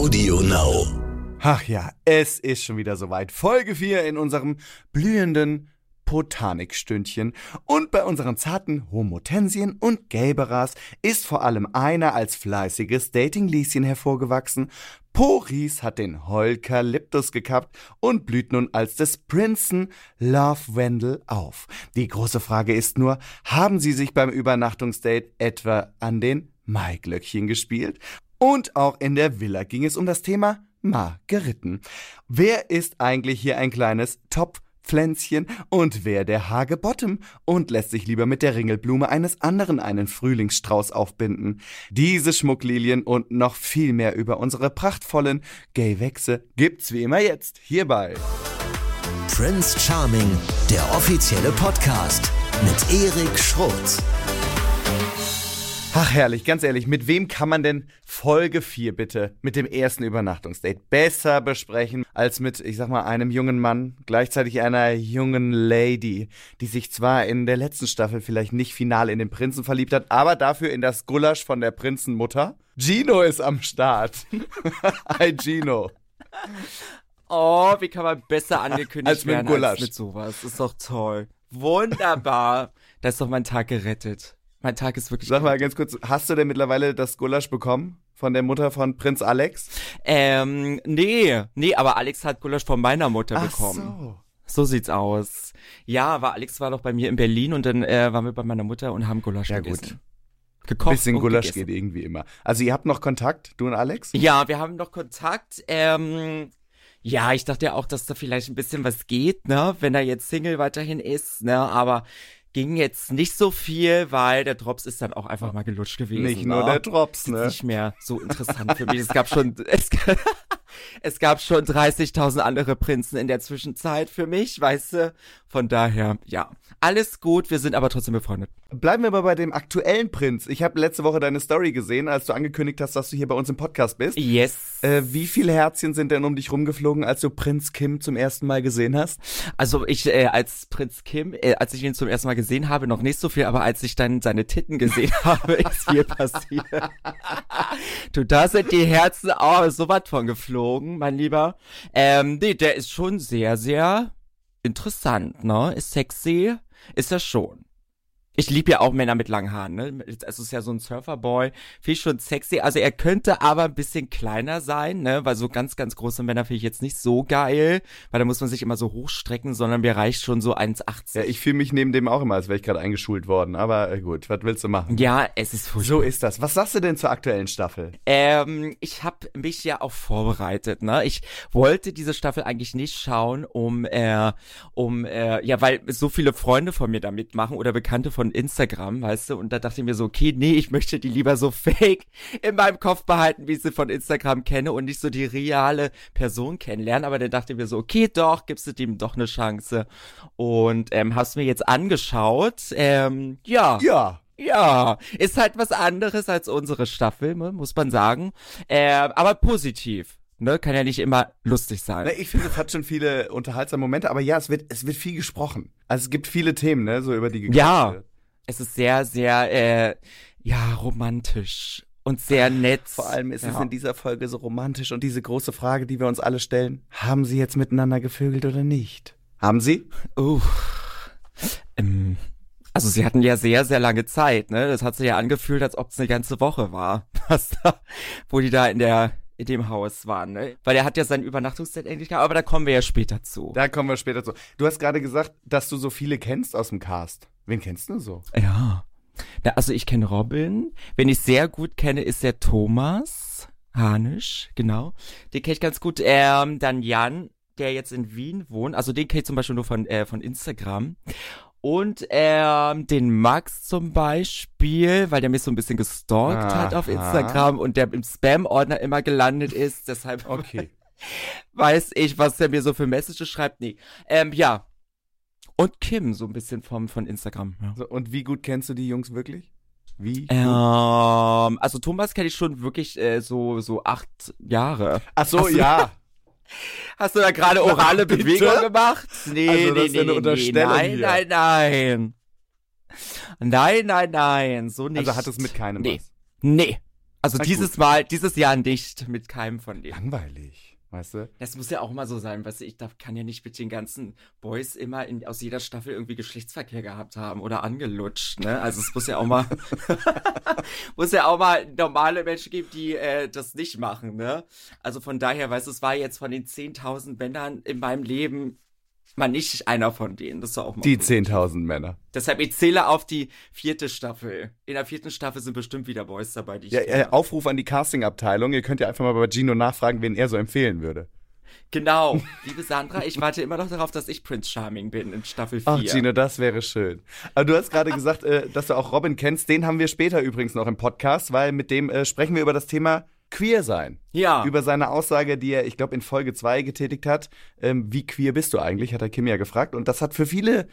Audio Now. Ach ja, es ist schon wieder soweit. Folge 4 in unserem blühenden Botanikstündchen. Und bei unseren zarten Homotensien und Gelberas ist vor allem einer als fleißiges Dating-Lieschen hervorgewachsen. Poris hat den Heukalyptus gekappt und blüht nun als des Prinzen Love Wendell auf. Die große Frage ist nur, haben sie sich beim Übernachtungsdate etwa an den Maiglöckchen gespielt? Und auch in der Villa ging es um das Thema Margeriten. Wer ist eigentlich hier ein kleines Topfpflänzchen und wer der Hagebottom und lässt sich lieber mit der Ringelblume eines anderen einen Frühlingsstrauß aufbinden? Diese Schmucklilien und noch viel mehr über unsere prachtvollen Gewächse gibt's wie immer jetzt hierbei. Prince Charming, der offizielle Podcast mit Erik Schrotz. Ach herrlich, ganz ehrlich, mit wem kann man denn Folge 4 bitte mit dem ersten Übernachtungsdate besser besprechen als mit, ich sag mal, einem jungen Mann, gleichzeitig einer jungen Lady, die sich zwar in der letzten Staffel vielleicht nicht final in den Prinzen verliebt hat, aber dafür in das Gulasch von der Prinzenmutter? Gino ist am Start. Hi Gino. Oh, wie kann man besser angekündigt Als mit werden Gulasch. als mit sowas? Ist doch toll. Wunderbar. da ist doch mein Tag gerettet. Mein Tag ist wirklich Sag mal ganz kurz, hast du denn mittlerweile das Gulasch bekommen von der Mutter von Prinz Alex? Ähm, nee, nee, aber Alex hat Gulasch von meiner Mutter bekommen. so. So sieht's aus. Ja, aber Alex war doch bei mir in Berlin und dann äh, waren wir bei meiner Mutter und haben Gulasch Ja, gegessen. gut. Gekocht Bisschen und Gulasch gegessen. geht irgendwie immer. Also ihr habt noch Kontakt, du und Alex? Ja, wir haben noch Kontakt. Ähm, ja, ich dachte ja auch, dass da vielleicht ein bisschen was geht, ne, wenn er jetzt Single weiterhin ist, ne, aber ging jetzt nicht so viel, weil der Drops ist dann auch einfach mal gelutscht gewesen. Nicht ne? nur der Drops, ist ne? nicht mehr so interessant für mich. Es gab schon, es, es gab schon 30.000 andere Prinzen in der Zwischenzeit für mich, weißt du? Von daher, ja, alles gut. Wir sind aber trotzdem befreundet. Bleiben wir aber bei dem aktuellen Prinz. Ich habe letzte Woche deine Story gesehen, als du angekündigt hast, dass du hier bei uns im Podcast bist. Yes. Äh, wie viele Herzchen sind denn um dich rumgeflogen, als du Prinz Kim zum ersten Mal gesehen hast? Also ich äh, als Prinz Kim, äh, als ich ihn zum ersten Mal gesehen habe, noch nicht so viel, aber als ich dann seine Titten gesehen habe, ist viel passiert. du, da sind die Herzen auch so was von geflogen, mein Lieber. Ähm, nee, der ist schon sehr, sehr interessant, ne? Ist sexy, ist er schon. Ich liebe ja auch Männer mit langen Haaren, ne? Es ist ja so ein Surferboy, finde ich schon sexy. Also er könnte aber ein bisschen kleiner sein, ne? Weil so ganz, ganz große Männer finde ich jetzt nicht so geil, weil da muss man sich immer so hochstrecken, sondern mir reicht schon so 1,80. Ja, ich fühle mich neben dem auch immer, als wäre ich gerade eingeschult worden. Aber äh, gut, was willst du machen? Ja, es ist furchtbar. So ist das. Was sagst du denn zur aktuellen Staffel? Ähm, ich habe mich ja auch vorbereitet, ne? Ich wollte diese Staffel eigentlich nicht schauen, um äh, um äh, ja, weil so viele Freunde von mir da mitmachen oder Bekannte von Instagram, weißt du, und da dachte ich mir so, okay, nee, ich möchte die lieber so fake in meinem Kopf behalten, wie ich sie von Instagram kenne und nicht so die reale Person kennenlernen, aber dann dachte ich mir so, okay, doch, gibst du dem doch eine Chance und ähm, hast mir jetzt angeschaut, ähm, ja. Ja. Ja, ist halt was anderes als unsere Staffel, ne, muss man sagen. Äh, aber positiv. Ne, kann ja nicht immer lustig sein. Na, ich finde, es hat schon viele unterhaltsame Momente, aber ja, es wird, es wird viel gesprochen. Also es gibt viele Themen, ne, so über die gequatscht Ja. Es ist sehr, sehr, äh, ja, romantisch und sehr nett. Vor allem ist ja. es in dieser Folge so romantisch und diese große Frage, die wir uns alle stellen. Haben sie jetzt miteinander gevögelt oder nicht? Haben sie? Uh, ähm, also sie hatten ja sehr, sehr lange Zeit, ne? Das hat sich ja angefühlt, als ob es eine ganze Woche war, was da, wo die da in der in dem Haus waren, ne? Weil er hat ja sein Übernachtungszeit endlich gehabt, aber da kommen wir ja später zu. Da kommen wir später zu. Du hast gerade gesagt, dass du so viele kennst aus dem Cast. Wen kennst du so? Ja. Na, also ich kenne Robin. Wen ich sehr gut kenne, ist der Thomas Hanisch, genau. Den kenne ich ganz gut. Ähm, dann Jan, der jetzt in Wien wohnt. Also den kenne ich zum Beispiel nur von, äh, von Instagram. Und ähm, den Max zum Beispiel, weil der mich so ein bisschen gestalkt hat auf Aha. Instagram und der im Spam-Ordner immer gelandet ist. Deshalb Okay. weiß ich, was der mir so für Messages schreibt. Nee. Ähm, ja. Und Kim, so ein bisschen vom, von Instagram. Ja. So, und wie gut kennst du die Jungs wirklich? Wie? Ähm, also Thomas kenne ich schon wirklich äh, so so acht Jahre. Ach so, Ach so. ja. Hast du da gerade orale? Bewegung gemacht? Nee, Also, nee, nee, nee, nee. Nein, hier. nein, nein. Nein, nein, nein, so nicht. Also hat es mit keinem Nee. was. Nee. Also Na dieses gut. Mal, dieses Jahr nicht mit keinem von denen. Langweilig, weißt du? Das muss ja auch mal so sein, weißt du, ich darf, kann ja nicht mit den ganzen Boys immer in, aus jeder Staffel irgendwie Geschlechtsverkehr gehabt haben oder angelutscht, ne? Also es muss ja auch mal, muss ja auch mal normale Menschen geben, die äh, das nicht machen, ne? Also von daher, weißt du, es war jetzt von den 10.000 Männern in meinem Leben mal nicht einer von denen. Das war auch mal Die gut. 10.000 Männer. Deshalb, ich zähle auf die vierte Staffel. In der vierten Staffel sind bestimmt wieder Boys dabei, die ich Ja, äh, Aufruf an die Casting-Abteilung. Ihr könnt ja einfach mal bei Gino nachfragen, wen er so empfehlen würde. Genau. Liebe Sandra, ich warte immer noch darauf, dass ich Prince Charming bin in Staffel 4. Ach, Gino, das wäre schön. Aber du hast gerade gesagt, äh, dass du auch Robin kennst. Den haben wir später übrigens noch im Podcast, weil mit dem äh, sprechen wir über das Thema Queer sein. Ja. Über seine Aussage, die er, ich glaube, in Folge 2 getätigt hat. Ähm, wie queer bist du eigentlich, hat er Kim ja gefragt. Und das hat für viele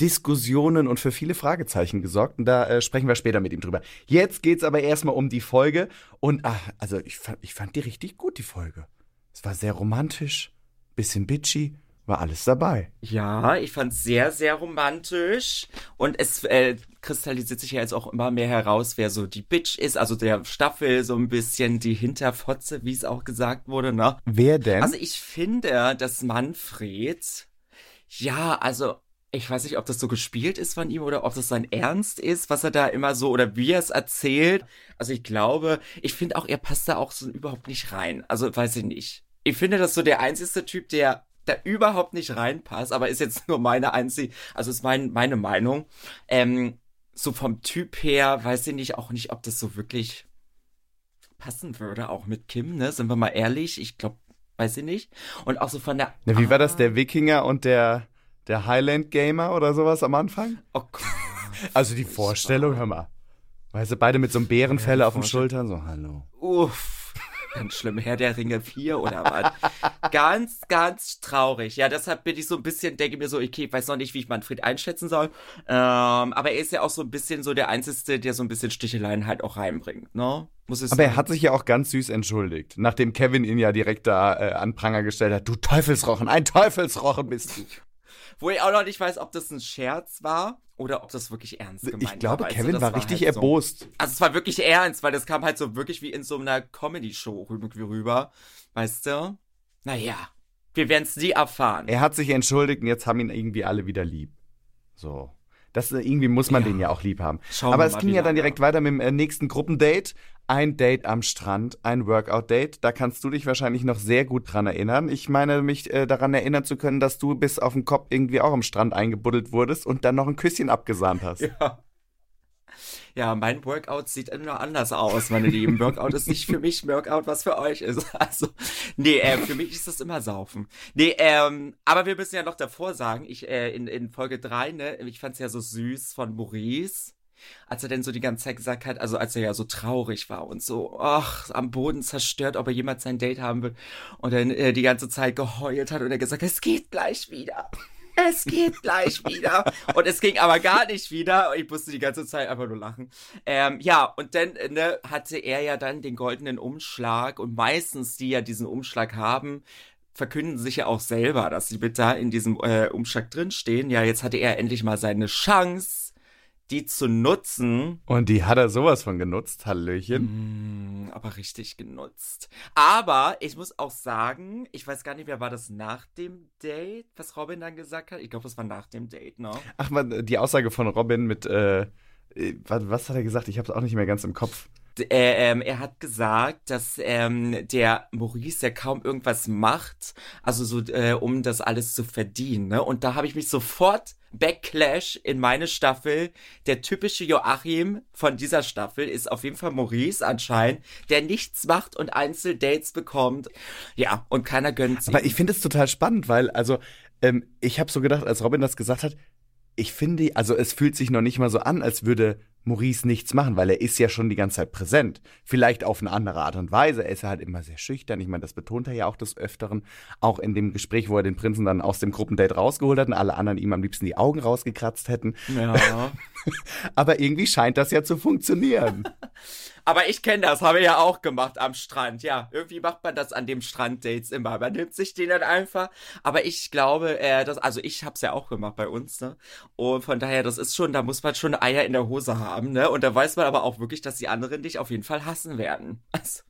Diskussionen und für viele Fragezeichen gesorgt. Und da äh, sprechen wir später mit ihm drüber. Jetzt geht's aber erstmal um die Folge. Und ach, also ich fand, ich fand die richtig gut, die Folge. Es war sehr romantisch, bisschen bitchy, war alles dabei. Ja, ich fand's sehr, sehr romantisch. Und es äh, kristallisiert sich ja jetzt auch immer mehr heraus, wer so die Bitch ist. Also der Staffel so ein bisschen die Hinterfotze, wie es auch gesagt wurde, ne? Wer denn? Also ich finde, dass Manfred, ja, also ich weiß nicht, ob das so gespielt ist von ihm oder ob das sein Ernst ist, was er da immer so oder wie er es erzählt. Also ich glaube, ich finde auch, er passt da auch so überhaupt nicht rein. Also weiß ich nicht. Ich finde, das so der einzige Typ, der da überhaupt nicht reinpasst, aber ist jetzt nur meine einzige, also ist mein, meine Meinung. Ähm, so vom Typ her weiß ich nicht, auch nicht, ob das so wirklich passen würde, auch mit Kim, ne? Sind wir mal ehrlich? Ich glaube, weiß ich nicht. Und auch so von der. Na, wie war das, Ah, der Wikinger und der, der Highland Gamer oder sowas am Anfang? Oh Gott. Also die Vorstellung, hör mal. Weißt du, beide mit so einem Bärenfell Ja, auf den. Schultern, so, hallo. Uff. Ganz schlimm. Herr der Ringe 4 oder was? ganz, ganz traurig. Ja, deshalb bin ich so ein bisschen, denke mir so, okay, ich weiß noch nicht, wie ich Manfred einschätzen soll. Ähm, aber er ist ja auch so ein bisschen so der Einzige, der so ein bisschen Sticheleien halt auch reinbringt, ne? Muss es Aber er hat sich ja auch ganz süß entschuldigt, nachdem Kevin ihn ja direkt da äh, an Pranger gestellt hat. Du Teufelsrochen, ein Teufelsrochen bist du. Wo ich auch noch nicht weiß, ob das ein Scherz war oder ob das wirklich ernst gemeint war. Ich glaube, Kevin das war richtig halt so. erbost. Also es war wirklich ernst, weil das kam halt so wirklich wie in so einer Comedy-Show rüber. Weißt du? Naja, wir werden es nie erfahren. Er hat sich entschuldigt und jetzt haben ihn irgendwie alle wieder lieb. So. Das, äh, irgendwie muss man Ja. den ja auch lieb haben. Schauen Aber es ging ja dann direkt weiter mit dem äh, nächsten Gruppendate. Ein Date am Strand, ein Workout-Date. Da kannst du dich wahrscheinlich noch sehr gut dran erinnern. Ich meine, mich äh, daran erinnern zu können, dass du bis auf den Kopf irgendwie auch am Strand eingebuddelt wurdest und dann noch ein Küsschen abgesahnt hast. Ja. Ja, mein Workout sieht immer anders aus, meine Lieben. Workout ist nicht für mich Workout, was für euch ist. Also, nee, äh, für mich ist das immer Saufen. Nee, ähm, aber wir müssen ja noch davor sagen, ich, äh, in, in Folge 3, ne, ich fand's ja so süß von Maurice, als er denn so die ganze Zeit gesagt hat, also als er ja so traurig war und so, ach, am Boden zerstört, ob er jemals sein Date haben will. Und dann äh, die ganze Zeit geheult hat und er gesagt, es geht gleich wieder. Es geht gleich wieder. Und es ging aber gar nicht wieder. Ich musste die ganze Zeit einfach nur lachen. Ähm, ja, und dann äh, ne, hatte er ja dann den goldenen Umschlag. Und meistens, die ja diesen Umschlag haben, verkünden sich ja auch selber, dass sie bitte in diesem äh, Umschlag drinstehen. Ja, jetzt hatte er endlich mal seine Chance, die zu nutzen. Und die hat er sowas von genutzt, Hallöchen. Mm, aber richtig genutzt. Aber ich muss auch sagen, ich weiß gar nicht mehr, war das nach dem Date, was Robin dann gesagt hat? Ich glaube, das war nach dem Date, ne? Ach, man, die Aussage von Robin mit, äh, äh, was, was hat er gesagt? Ich habe es auch nicht mehr ganz im Kopf. Äh, ähm, er hat gesagt, dass ähm, der Maurice ja kaum irgendwas macht, also so, äh, um das alles zu verdienen. Ne? Und da habe ich mich sofort Backlash in meine Staffel. Der typische Joachim von dieser Staffel ist auf jeden Fall Maurice anscheinend, der nichts macht und Einzeldates bekommt. Ja, und keiner gönnt sie. Aber ich finde es total spannend, weil, also, ähm, ich habe so gedacht, als Robin das gesagt hat, ich finde, also es fühlt sich noch nicht mal so an, als würde Maurice nichts machen, weil er ist ja schon die ganze Zeit präsent. Vielleicht auf eine andere Art und Weise. Er ist ja halt immer sehr schüchtern. Ich meine, das betont er ja auch des Öfteren. Auch in dem Gespräch, wo er den Prinzen dann aus dem Gruppendate rausgeholt hat und alle anderen ihm am liebsten die Augen rausgekratzt hätten. ja. Aber irgendwie scheint das ja zu funktionieren. Aber ich kenne das, habe ich ja auch gemacht am Strand. Ja, irgendwie macht man das an dem Strand-Dates immer. Man nimmt sich den dann einfach. Aber ich glaube, äh, das, also ich habe es ja auch gemacht bei uns, ne? Und von daher, das ist schon, da muss man schon Eier in der Hose haben, ne? Und da weiß man aber auch wirklich, dass die anderen dich auf jeden Fall hassen werden. Also,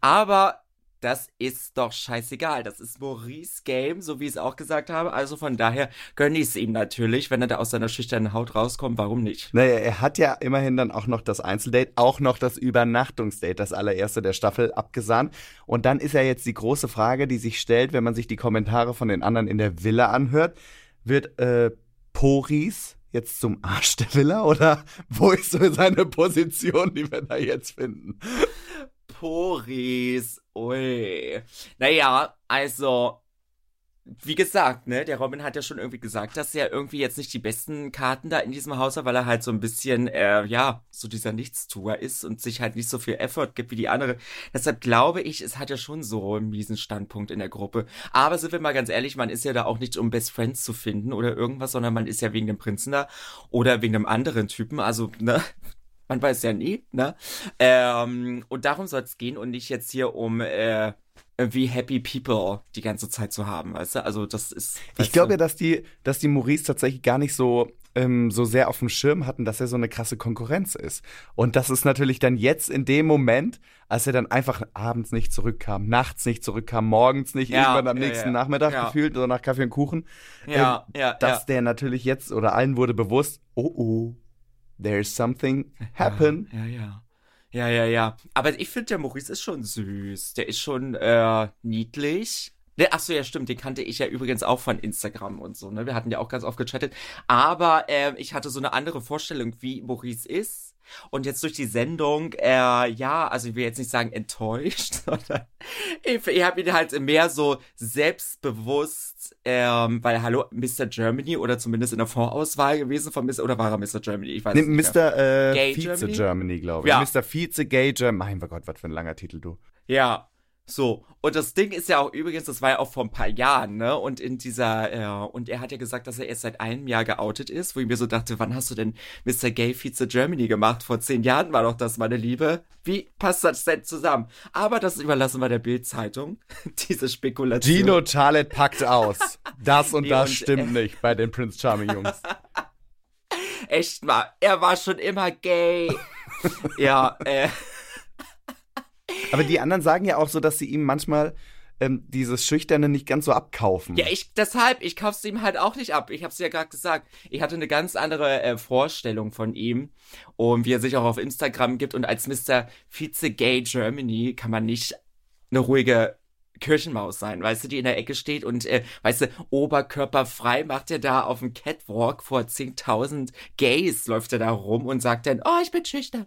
aber das ist doch scheißegal. Das ist Maurice Game, so wie ich es auch gesagt habe. Also von daher gönne ich es ihm natürlich, wenn er da aus seiner schüchternen Haut rauskommt. Warum nicht? Naja, er hat ja immerhin dann auch noch das Einzeldate, auch noch das Übernachtungsdate, das allererste der Staffel, abgesahnt. Und dann ist ja jetzt die große Frage, die sich stellt, wenn man sich die Kommentare von den anderen in der Villa anhört. Wird äh, Poris jetzt zum Arsch der Villa oder wo ist so seine Position, die wir da jetzt finden? Poris. Ui. Naja, also, wie gesagt, ne, der Robin hat ja schon irgendwie gesagt, dass er irgendwie jetzt nicht die besten Karten da in diesem Haus hat, weil er halt so ein bisschen, äh, ja, so dieser Nichtstuer ist und sich halt nicht so viel Effort gibt wie die andere. Deshalb glaube ich, es hat ja schon so einen miesen Standpunkt in der Gruppe. Aber sind wir mal ganz ehrlich, man ist ja da auch nicht, um Best Friends zu finden oder irgendwas, sondern man ist ja wegen dem Prinzen da oder wegen einem anderen Typen. Also, ne, man weiß ja nie, ne? Ähm, und darum soll es gehen und nicht jetzt hier um äh, irgendwie Happy People die ganze Zeit zu haben, weißt du? Also das ist. Ich glaube ja, dass die, dass die Maurice tatsächlich gar nicht so ähm, so sehr auf dem Schirm hatten, dass er so eine krasse Konkurrenz ist. Und das ist natürlich dann jetzt in dem Moment, als er dann einfach abends nicht zurückkam, nachts nicht zurückkam, morgens nicht, ja, irgendwann am ja, nächsten ja. Nachmittag gefühlt, so nach Kaffee und Kuchen, ja, äh, ja, dass der natürlich jetzt oder allen wurde bewusst, oh oh, there's something happen. Ja, ja. Ja, ja, ja. Aber ich finde, der Maurice ist schon süß. Der ist schon äh, niedlich. Ne, ach so, ja, stimmt. Den kannte ich ja übrigens auch von Instagram und so. Ne? Wir hatten ja auch ganz oft gechattet. Aber äh, ich hatte so eine andere Vorstellung, wie Maurice ist. Und jetzt durch die Sendung, äh, ja, also ich will jetzt nicht sagen enttäuscht, sondern ich, ich habe ihn halt mehr so selbstbewusst, ähm, weil hallo, Mr. Germany oder zumindest in der Vorauswahl gewesen von Mr. oder war er Mr. Germany? Ich weiß nee, nicht. Mr. Äh, Vize Germany, Germany glaube ich. Ja. Mr. Vize Gay Germany. Mein Gott, was für ein langer Titel, du. Ja, so, und das Ding ist ja auch übrigens, das war ja auch vor ein paar Jahren, ne? Und in dieser, äh, und er hat ja gesagt, dass er erst seit einem Jahr geoutet ist, wo ich mir so dachte, wann hast du denn Mr. Gay Vize Germany gemacht? Vor zehn Jahren war doch das, meine Liebe. Wie passt das denn zusammen? Aber das überlassen wir der Bild-Zeitung, diese Spekulation. Gino Charlotte packt aus. Das und das und, stimmt äh, nicht bei den Prince Charming Jungs. Echt mal, er war schon immer gay. ja, äh. Aber die anderen sagen ja auch so, dass sie ihm manchmal ähm, dieses Schüchterne nicht ganz so abkaufen. Ja, ich deshalb, ich kauf's ihm halt auch nicht ab. Ich hab's ja gerade gesagt. Ich hatte eine ganz andere äh, Vorstellung von ihm und wie er sich auch auf Instagram gibt. Und als Mr. Vize Gay Germany kann man nicht eine ruhige Kirchenmaus sein, weißt du, die in der Ecke steht und, äh, weißt du, oberkörperfrei macht er da auf dem Catwalk vor 10.000 Gays, läuft er da rum und sagt dann, oh, ich bin schüchtern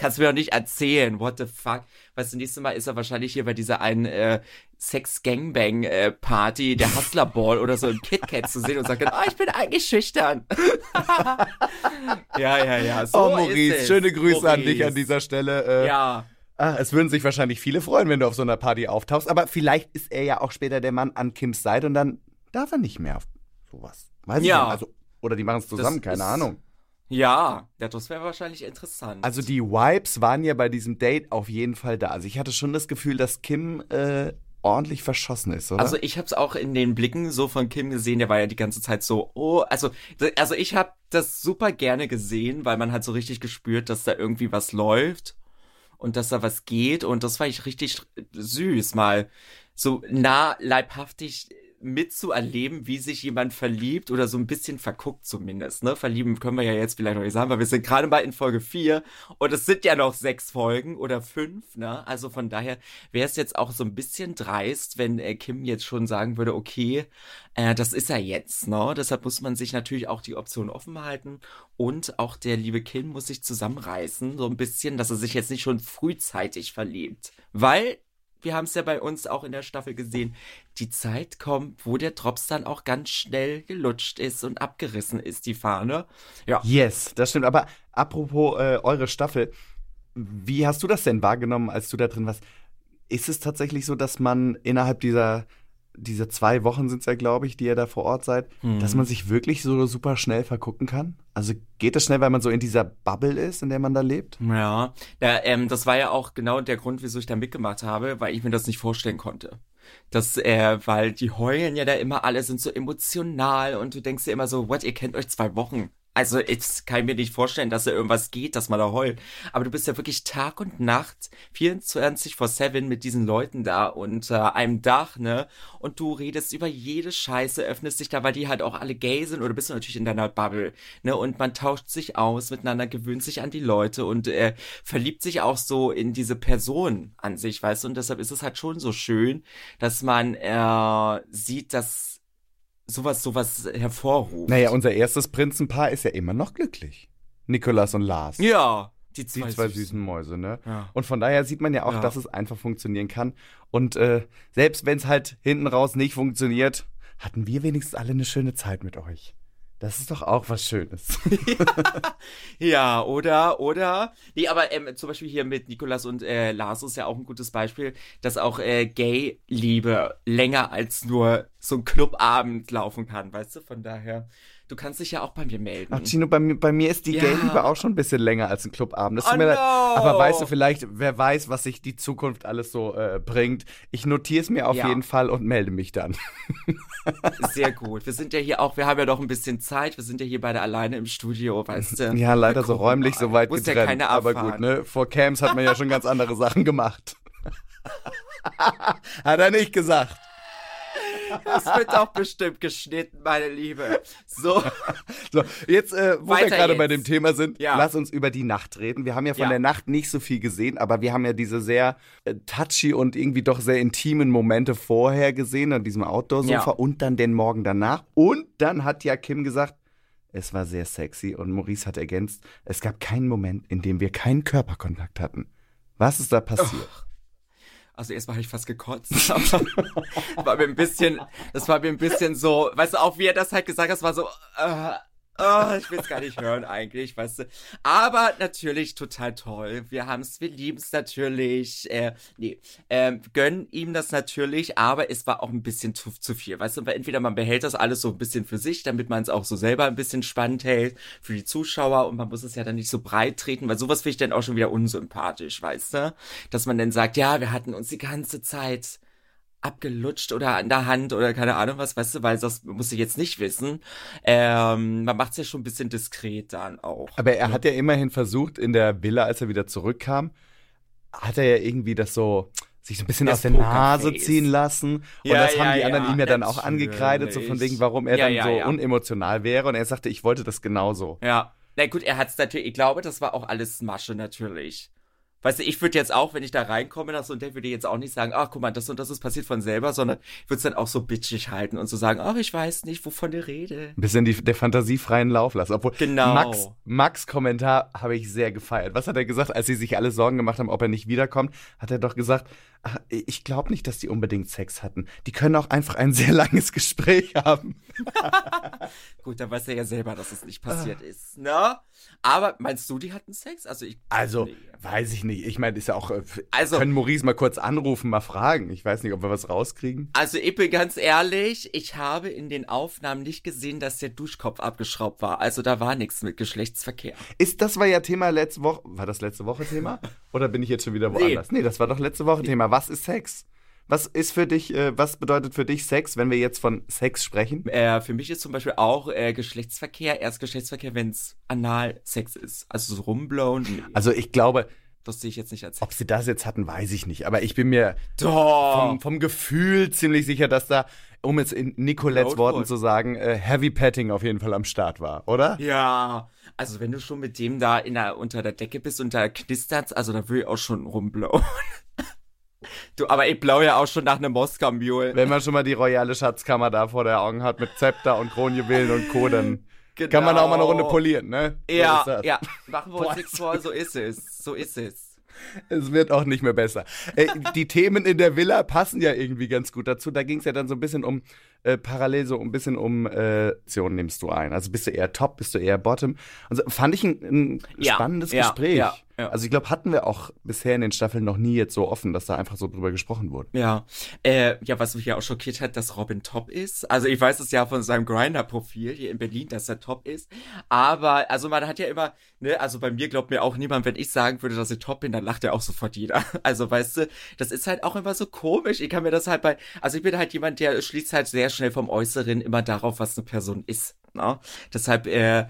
kannst du mir doch nicht erzählen. What the fuck? Weißt du, nächstes Mal ist er wahrscheinlich hier bei dieser einen äh, Sex-Gangbang-Party, der Hustler Ball oder so im KitKat zu sehen und sagt dann, oh, ich bin eigentlich schüchtern. ja, ja, ja. So oh, Maurice, schöne Grüße Maurice. an dich an dieser Stelle. Äh, ja. Ah, es würden sich wahrscheinlich viele freuen, wenn du auf so einer Party auftauchst, aber vielleicht ist er ja auch später der Mann an Kims Seite und dann darf er nicht mehr auf sowas. Weiß ja. ich nicht. Also, oder die machen es zusammen, das keine Ahnung. Ja, das wäre wahrscheinlich interessant. Also die Vibes waren ja bei diesem Date auf jeden Fall da. Also ich hatte schon das Gefühl, dass Kim äh, ordentlich verschossen ist, oder? Also ich habe es auch in den Blicken so von Kim gesehen, der war ja die ganze Zeit so, oh, also also ich habe das super gerne gesehen, weil man hat so richtig gespürt, dass da irgendwie was läuft und dass da was geht und das war ich richtig süß mal so nah leibhaftig mitzuerleben, wie sich jemand verliebt oder so ein bisschen verguckt zumindest. Ne? Verlieben können wir ja jetzt vielleicht noch nicht sagen, weil wir sind gerade mal in Folge 4 und es sind ja noch sechs Folgen oder fünf. Ne? Also von daher wäre es jetzt auch so ein bisschen dreist, wenn äh, Kim jetzt schon sagen würde, okay, äh, das ist er jetzt. Ne? Deshalb muss man sich natürlich auch die Option offen halten und auch der liebe Kim muss sich zusammenreißen, so ein bisschen, dass er sich jetzt nicht schon frühzeitig verliebt. Weil wir haben es ja bei uns auch in der Staffel gesehen, die Zeit kommt, wo der Drops dann auch ganz schnell gelutscht ist und abgerissen ist, die Fahne. Ja. Yes, das stimmt. Aber apropos äh, eure Staffel, wie hast du das denn wahrgenommen, als du da drin warst? Ist es tatsächlich so, dass man innerhalb dieser diese zwei Wochen sind es ja, glaube ich, die ihr da vor Ort seid, Hm. dass man sich wirklich so super schnell vergucken kann? Also geht das schnell, weil man so in dieser Bubble ist, in der man da lebt? Ja, ja ähm, das war ja auch genau der Grund, wieso ich da mitgemacht habe, weil ich mir das nicht vorstellen konnte. Das, äh, weil die heulen ja da immer alle, sind so emotional und du denkst dir immer so, what, ihr kennt euch zwei Wochen. Also, ich kann mir nicht vorstellen, dass da irgendwas geht, dass man da heult. Aber du bist ja wirklich Tag und Nacht 24 vor 7 mit diesen Leuten da unter einem Dach, ne? Und du redest über jede Scheiße, öffnest dich da, weil die halt auch alle gay sind oder bist du natürlich in deiner Bubble, ne? Und man tauscht sich aus miteinander, gewöhnt sich an die Leute und äh, verliebt sich auch so in diese Person an sich, weißt du? Und deshalb ist es halt schon so schön, dass man äh, sieht, dass sowas, sowas hervorruft. Naja, unser erstes Prinzenpaar ist ja immer noch glücklich. Nikolas und Lars. ja, die Die zwei, zwei Süßen. süßen Mäuse, ne? Ja. Und von daher sieht man ja auch, Ja. dass es einfach funktionieren kann. Und äh, selbst wenn es halt hinten raus nicht funktioniert, hatten wir wenigstens alle eine schöne Zeit mit euch. Das ist doch auch was Schönes. Ja, oder, oder? Nee, aber ähm, zum Beispiel hier mit Nikolas und äh, Lars ist ja auch ein gutes Beispiel, dass auch äh, Gay-Liebe länger als nur so ein Clubabend laufen kann, weißt du? Von daher, du kannst dich ja auch bei mir melden. Ach, Chino, bei mir, bei mir ist die Ja. Gay-Liebe auch schon ein bisschen länger als ein Clubabend. Das Oh no. Aber weißt du, vielleicht, wer weiß, was sich die Zukunft alles so äh, bringt. Ich notiere es mir auf Ja. jeden Fall und melde mich dann. Sehr gut. Wir sind ja hier auch, wir haben ja noch ein bisschen Zeit. Wir sind ja hier beide alleine im Studio, weißt du? Ja, leider so räumlich mal. so weit Muss ja getrennt. keiner aber abfahren. gut, ne? Vor Camps hat man ja schon ganz andere Sachen gemacht. hat er nicht gesagt. Das wird auch bestimmt geschnitten, meine Liebe. So. So, jetzt, äh, wo wir Weiter gerade bei dem Thema sind, Ja. lass uns über die Nacht reden. Wir haben ja von Ja. der Nacht nicht so viel gesehen, aber wir haben ja diese sehr äh, touchy und irgendwie doch sehr intimen Momente vorher gesehen, an diesem Outdoor-Sofa Ja. und dann den Morgen danach. Und dann hat ja Kim gesagt, es war sehr sexy und Maurice hat ergänzt, es gab keinen Moment, in dem wir keinen Körperkontakt hatten. Was ist da passiert? Also erstmal habe ich fast gekotzt. Aber war mir ein bisschen, das war mir ein bisschen so, weißt du, auch wie er das halt gesagt hat, es war so, äh, äh, ich will es gar nicht hören eigentlich, weißt du. Aber natürlich total toll. Wir haben es, wir lieben es natürlich. Äh, nee, ähm, gönnen ihm das natürlich, aber es war auch ein bisschen zu, zu viel, weißt du. Weil entweder man behält das alles so ein bisschen für sich, damit man es auch so selber ein bisschen spannend hält für die Zuschauer und man muss es ja dann nicht so breit treten, weil sowas finde ich dann auch schon wieder unsympathisch, weißt du? Dass man dann sagt, ja, wir hatten uns die ganze Zeit abgelutscht oder an der Hand oder keine Ahnung was, weißt du, weil das muss ich jetzt nicht wissen. Ähm, man macht es ja schon ein bisschen diskret dann auch. Aber er hat ja immerhin versucht, in der Villa, als er wieder zurückkam, hat er ja irgendwie das so sich so ein bisschen Das aus der Nase ziehen lassen. Und Ja, das haben ja, die anderen ja, ihm ja dann auch angekreidet, so von wegen, warum er dann so unemotional wäre. Und er sagte, ich wollte das genauso. Ja. Na gut, er hat es natürlich, ich glaube, das war auch alles Masche natürlich. Weißt du, ich würde jetzt auch, wenn ich da reinkomme, das und der würde jetzt auch nicht sagen, ach guck mal, das und das ist passiert von selber, sondern ich würde es dann auch so bitchig halten und so sagen, ach, ich weiß nicht, wovon der rede. Ein bisschen die, der Fantasie freien Lauf lassen. Obwohl, Genau. Max, Max Kommentar habe ich sehr gefeiert. Was hat er gesagt, als sie sich alle Sorgen gemacht haben, ob er nicht wiederkommt? Hat er doch gesagt, ach, ich glaube nicht, dass die unbedingt Sex hatten. Die können auch einfach ein sehr langes Gespräch haben. Gut, dann weiß er ja selber, dass es nicht passiert ist, ne? Aber meinst du, die hatten Sex? Also ich. Also, Nee. weiß ich nicht. Ich meine, ist ja auch, äh, Also- können Maurice mal kurz anrufen, mal fragen. Ich weiß nicht, ob wir was rauskriegen. Also ich bin ganz ehrlich, ich habe in den Aufnahmen nicht gesehen, dass der Duschkopf abgeschraubt war. Also da war nichts mit Geschlechtsverkehr. Ist, das war ja Thema letzte Woche. War das letzte Woche Thema? Oder bin ich jetzt schon wieder woanders? Nee, das war doch letzte Woche Thema. Was ist Sex? Was ist für dich, äh, was bedeutet für dich Sex, wenn wir jetzt von Sex sprechen? Äh, für mich ist zum Beispiel auch äh, Geschlechtsverkehr erst Geschlechtsverkehr, wenn es Analsex ist. Also so rumblown, Also ich glaube, das sehe ich jetzt nicht als ob sie das jetzt hatten, weiß ich nicht. Aber ich bin mir vom, vom Gefühl ziemlich sicher, dass da, um jetzt in Nicolettes. Worten zu sagen, äh, Heavy Petting auf jeden Fall am Start war, oder? Ja, also wenn du schon mit dem da in der, unter der Decke bist und da knistert, also da will ich auch schon rumblauen. Du, aber ich blau ja auch schon nach einem Moskau Mule. Wenn man schon mal die royale Schatzkammer da vor der Augen hat mit Zepter und Kronjuwelen und Co., dann Genau. kann man auch mal eine Runde polieren, ne? So Ja, das. ja, machen wir uns nichts vor, so ist es, so ist es. Es wird auch nicht mehr besser. Äh, die Themen in der Villa passen ja irgendwie ganz gut dazu. Da ging es ja dann so ein bisschen um, äh, parallel so ein bisschen um äh, Optionen nimmst du ein. Also bist du eher Top, bist du eher Bottom. Also fand ich ein, ein Ja, spannendes ja, Gespräch. Ja, Ja. Also ich glaube, hatten wir auch bisher in den Staffeln noch nie jetzt so offen, dass da einfach so drüber gesprochen wurde. Ja, äh, ja, was mich ja auch schockiert hat, dass Robin top ist. Also ich weiß es ja von seinem Grinder-Profil hier in Berlin, dass er top ist. Aber, also man hat ja immer, ne, also bei mir glaubt mir auch niemand, wenn ich sagen würde, dass ich top bin, dann lacht ja auch sofort jeder. Also weißt du, das ist halt auch immer so komisch. Ich kann mir das halt bei, also ich bin halt jemand, der schließt halt sehr schnell vom Äußeren immer darauf, was eine Person ist. Ne? Deshalb, äh,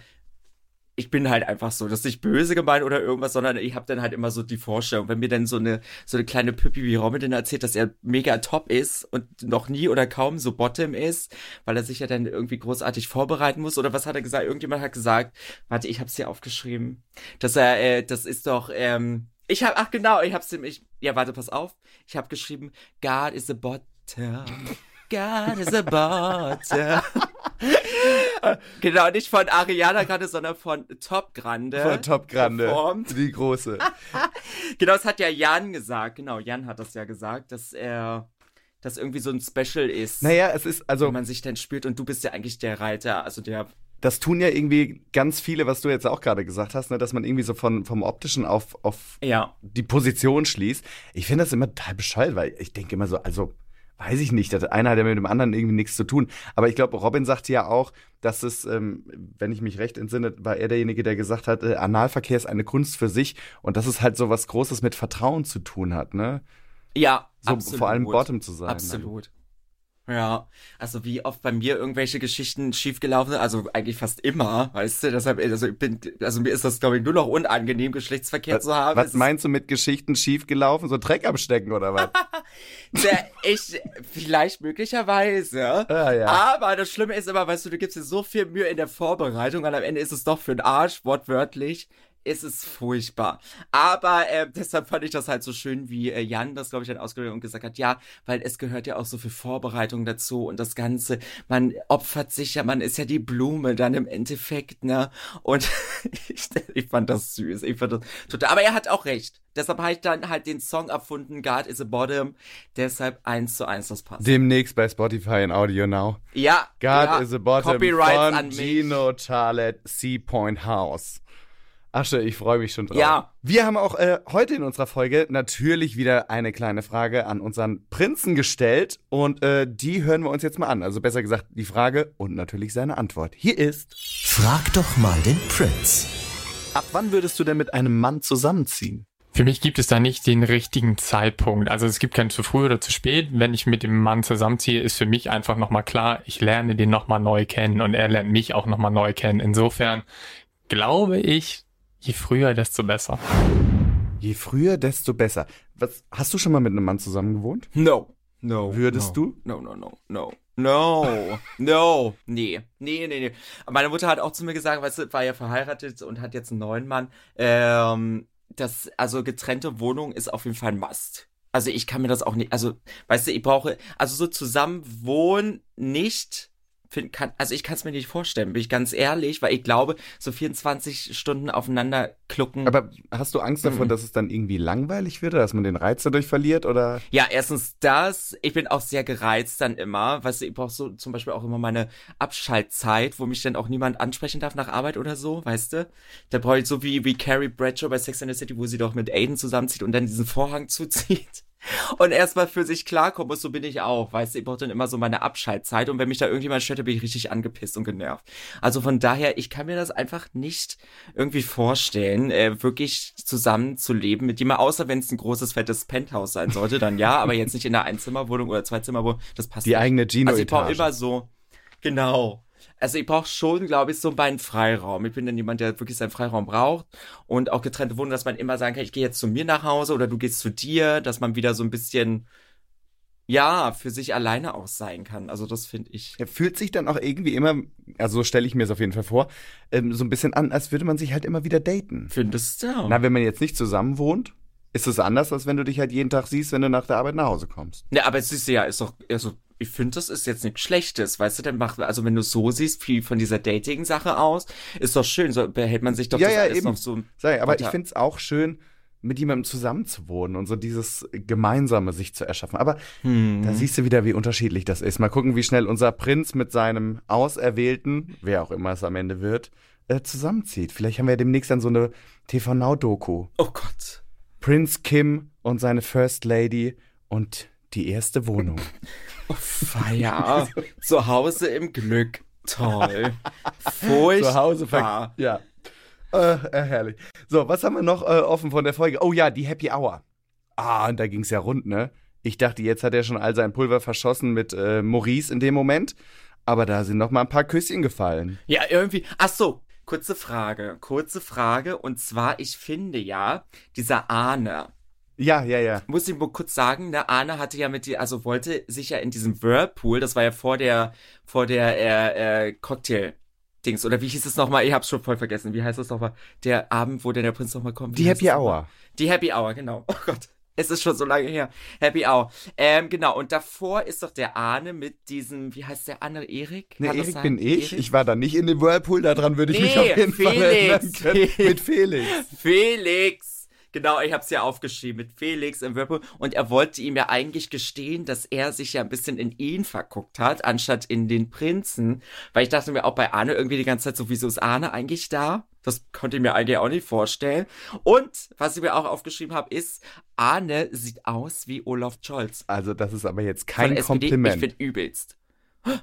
ich bin halt einfach so, das ist nicht böse gemeint oder irgendwas, sondern ich habe dann halt immer so die Vorstellung, wenn mir dann so eine so eine kleine Püppi wie Robin dann erzählt, dass er mega top ist und noch nie oder kaum so bottom ist, weil er sich ja dann irgendwie großartig vorbereiten muss oder was hat er gesagt? Irgendjemand hat gesagt, warte, ich hab's hier aufgeschrieben, dass er äh, das ist doch ähm ich hab ach genau, ich hab's ich ja, warte, pass auf. Ich hab geschrieben, God is a bottom. God is a bottom. genau, nicht von Ariana Grande, sondern von Top Grande. Von Top Grande. performt. Die große. Genau, das hat ja Jan gesagt. Genau, Jan hat das ja gesagt, dass er das irgendwie so ein Special ist. Naja, es ist, also Wenn man sich dann spürt und du bist ja eigentlich der Reiter, also der. das tun ja irgendwie ganz viele, was du jetzt auch gerade gesagt hast, ne, dass man irgendwie so von, vom Optischen auf, auf Ja. die Position schließt. Ich finde das immer total bescheuert, weil ich denke immer so, also weiß ich nicht, das eine hat ja mit dem anderen irgendwie nichts zu tun. Aber ich glaube, Robin sagte ja auch, dass es, ähm, wenn ich mich recht entsinne, war er derjenige, der gesagt hat, äh, Analverkehr ist eine Kunst für sich und dass es halt so was Großes mit Vertrauen zu tun hat, ne? Ja, So absolut. vor allem Bottom zu sein. ne? Absolut. Ja, also wie oft bei mir irgendwelche Geschichten schiefgelaufen sind, also eigentlich fast immer, weißt du, deshalb, also ich bin, also mir ist das, glaube ich, nur noch unangenehm, Geschlechtsverkehr Was, zu haben. was meinst du mit Geschichten schiefgelaufen? So Dreck abstecken oder was? Der, ich, vielleicht möglicherweise. Ah, ja. Aber das Schlimme ist immer, weißt du, du gibst dir so viel Mühe in der Vorbereitung und am Ende ist es doch für den Arsch, wortwörtlich. Es ist furchtbar. Aber äh, deshalb fand ich das halt so schön, wie äh, Jan das, glaube ich, dann ausgedrückt und gesagt hat, ja, weil es gehört ja auch so viel Vorbereitung dazu und das Ganze, man opfert sich ja, man ist ja die Blume dann im Endeffekt, ne? Und ich, ich fand das süß. Ich fand das total. Aber er hat auch recht. Deshalb habe ich dann halt den Song erfunden, God is a Bottom. Deshalb eins zu eins das passt. Demnächst bei Spotify in Audio Now. ja. God ja, is a Bottom Copyrights von an mich. Gino Charlotte Sea Point House. Asche, ich freue mich schon drauf. Ja. Wir haben auch äh, heute in unserer Folge natürlich wieder eine kleine Frage an unseren Prinzen gestellt und äh, die hören wir uns jetzt mal an. Also besser gesagt die Frage und natürlich seine Antwort. Hier ist: Frag doch mal den Prinz. Ab wann würdest du denn mit einem Mann zusammenziehen? Für mich gibt es da nicht den richtigen Zeitpunkt. Also es gibt kein zu früh oder zu spät. Wenn ich mit dem Mann zusammenziehe, ist für mich einfach nochmal klar, ich lerne den nochmal neu kennen und er lernt mich auch nochmal neu kennen. Insofern glaube ich, je früher, desto besser. Je früher, desto besser. Was, hast du schon mal mit einem Mann zusammen gewohnt? No. No. Würdest no. du? No, no, no, no. No, no, nee, nee, nee, nee. Meine Mutter hat auch zu mir gesagt, weißt du, war ja verheiratet und hat jetzt einen neuen Mann. Ähm, das, also getrennte Wohnung ist auf jeden Fall ein Must. Also ich kann mir das auch nicht, also, weißt du, ich brauche, also so zusammen wohnen nicht, find, kann, also ich kann es mir nicht vorstellen, bin ich ganz ehrlich, weil ich glaube, so 24 Stunden aufeinander klucken. Aber hast du Angst davor, Mhm. dass es dann irgendwie langweilig wird, oder dass man den Reiz dadurch verliert? Oder Ja, erstens das. Ich bin auch sehr gereizt dann immer. Weißt du, ich brauche so zum Beispiel auch immer meine Abschaltzeit, wo mich dann auch niemand ansprechen darf nach Arbeit oder so, weißt du? Da brauche ich so wie, wie Carrie Bradshaw bei Sex and the City, wo sie doch mit Aiden zusammenzieht und dann diesen Vorhang zuzieht. Und erstmal für sich klarkommen muss, so bin ich auch, weißt du, ich brauche dann immer so meine Abschaltzeit und wenn mich da irgendjemand stört, dann bin ich richtig angepisst und genervt. Also von daher, ich kann mir das einfach nicht irgendwie vorstellen, äh, wirklich zusammen zu leben mit jemandem, außer wenn es ein großes, fettes Penthouse sein sollte, dann ja, aber jetzt nicht in einer Einzimmerwohnung oder Zweizimmerwohnung, das passt die nicht. eigene Also ich brauche Gino-Etage? immer so, genau. Also ich brauche schon, glaube ich, so meinen Freiraum. Ich bin dann jemand, der wirklich seinen Freiraum braucht und auch getrennte Wohnungen, dass man immer sagen kann, ich gehe jetzt zu mir nach Hause oder du gehst zu dir, dass man wieder so ein bisschen, ja, für sich alleine auch sein kann. Also das finde ich. Er fühlt sich dann auch irgendwie immer, also so stelle ich mir es auf jeden Fall vor, ähm, so ein bisschen an, als würde man sich halt immer wieder daten. Findest du? Na, wenn man jetzt nicht zusammen wohnt, ist es anders, als wenn du dich halt jeden Tag siehst, wenn du nach der Arbeit nach Hause kommst. Ja, aber siehst du ja, ist doch, also ich finde, das ist jetzt nichts Schlechtes, weißt du, dann macht, also wenn du so siehst, viel von dieser Dating-Sache aus, ist doch schön, so behält man sich doch Ja, das ja, alles eben. noch so. Sei, aber weiter- ich finde es auch schön, mit jemandem zusammen zu wohnen und so dieses Gemeinsame sich zu erschaffen. Aber Hm. da siehst du wieder, wie unterschiedlich das ist. Mal gucken, wie schnell unser Prinz mit seinem Auserwählten, wer auch immer es am Ende wird, äh, zusammenzieht. Vielleicht haben wir ja demnächst dann so eine TV Now Doku. Oh Gott. Prince Kim und seine First Lady und die erste Wohnung. Oh, Feier. Zu Hause im Glück. Toll. Furchtbar. Zu Hause Ja. Äh, äh, herrlich. So, was haben wir noch äh, offen von der Folge? Oh ja, die Happy Hour. Ah, und da ging es ja rund, ne? Ich dachte, jetzt hat er schon all sein Pulver verschossen mit äh, Maurice in dem Moment. Aber da sind noch mal ein paar Küsschen gefallen. Ja, irgendwie. Ach so, kurze Frage. Kurze Frage. Und zwar, ich finde ja, dieser Arne, Ja, ja, ja. muss ich mal kurz sagen, der Arne hatte ja mit dir, also wollte sich ja in diesem Whirlpool, das war ja vor der, vor der äh, äh, Cocktail-Dings, oder wie hieß es nochmal? Ich hab's schon voll vergessen. Wie heißt das nochmal? Der Abend, wo denn der Prinz nochmal kommt. Wie Die Happy? Hour. Die Happy Hour, genau. Oh Gott. Es ist schon so lange her. Happy Hour. Ähm, genau. Und davor ist doch der Arne mit diesem, wie heißt der andere? Erik? Ne, Erik sein? bin ich. Erik? Ich war da nicht in dem Whirlpool, daran würde ich mich Nee, auf jeden Fall erinnern Felix. können. Mit Felix. Felix. Genau, ich habe es ja aufgeschrieben mit Felix im Whirlpool. Und er wollte ihm ja eigentlich gestehen, dass er sich ja ein bisschen in ihn verguckt hat, anstatt in den Prinzen. Weil ich dachte mir auch bei Arne irgendwie die ganze Zeit so, wieso ist Arne eigentlich da? Das konnte ich mir eigentlich auch nicht vorstellen. Und was ich mir auch aufgeschrieben habe, ist, Arne sieht aus wie Olaf Scholz. Also, das ist aber jetzt kein. Kompliment. Ich finde übelst.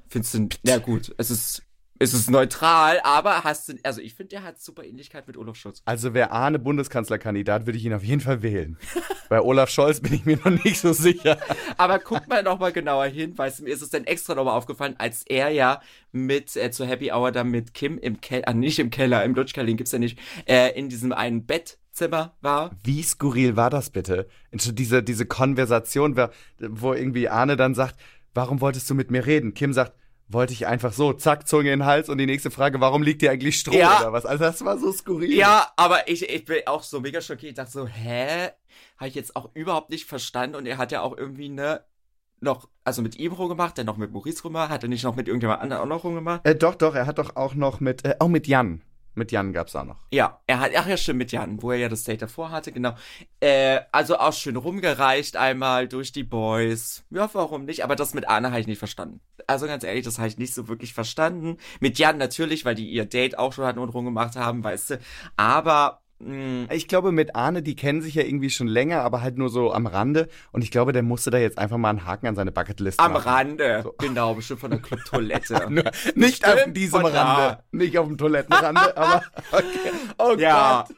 Findest du, na gut, es ist, es ist neutral, aber hast du, also ich finde, der hat super Ähnlichkeit mit Olaf Scholz. Also wäre Arne Bundeskanzlerkandidat, würde ich ihn auf jeden Fall wählen. Bei Olaf Scholz bin ich mir noch nicht so sicher. Aber guck mal nochmal genauer hin, du, mir ist es dann extra nochmal aufgefallen, als er ja mit äh, zur Happy Hour dann mit Kim im Keller, ah, nicht im Keller, im Lutschkeller, den gibt's ja nicht, äh, in diesem einen Bettzimmer war. Wie skurril war das bitte? Diese, diese Konversation, wer- wo irgendwie Arne dann sagt, warum wolltest du mit mir reden? Kim sagt, wollte ich einfach so, zack, Zunge in den Hals und die nächste Frage, warum liegt dir eigentlich Stroh Ja. oder was? Also das war so skurril. Ja, aber ich, ich bin auch so mega schockiert. Ich dachte so, hä? Habe ich jetzt auch überhaupt nicht verstanden. Und er hat ja auch irgendwie ne noch, also mit ihm rumgemacht, dann noch mit Maurice rumgemacht, hat er nicht noch mit irgendjemand anderem auch noch rumgemacht? Äh, doch, doch, er hat doch auch noch mit, äh, auch mit Jan. Mit Jan gab's auch noch. Ja, er hat, ach ja, stimmt, mit Jan, wo er ja das Date davor hatte, genau. Äh, also auch schön rumgereicht einmal durch die Boys. Ja, warum nicht? Aber das mit Arne habe ich nicht verstanden. Also ganz ehrlich, das habe ich nicht so wirklich verstanden. Mit Jan natürlich, weil die ihr Date auch schon hatten und rumgemacht haben, weißt du. Aber, Ich glaube, mit Arne, die kennen sich ja irgendwie schon länger, aber halt nur so am Rande. Und ich glaube, der musste da jetzt einfach mal einen Haken an seine Bucketlist am machen. Rande. So. Genau, bestimmt von der Clubtoilette. Nur, nicht auf diesem. Rande. Nicht auf dem Toilettenrande, aber okay. Oh Ja. Gott.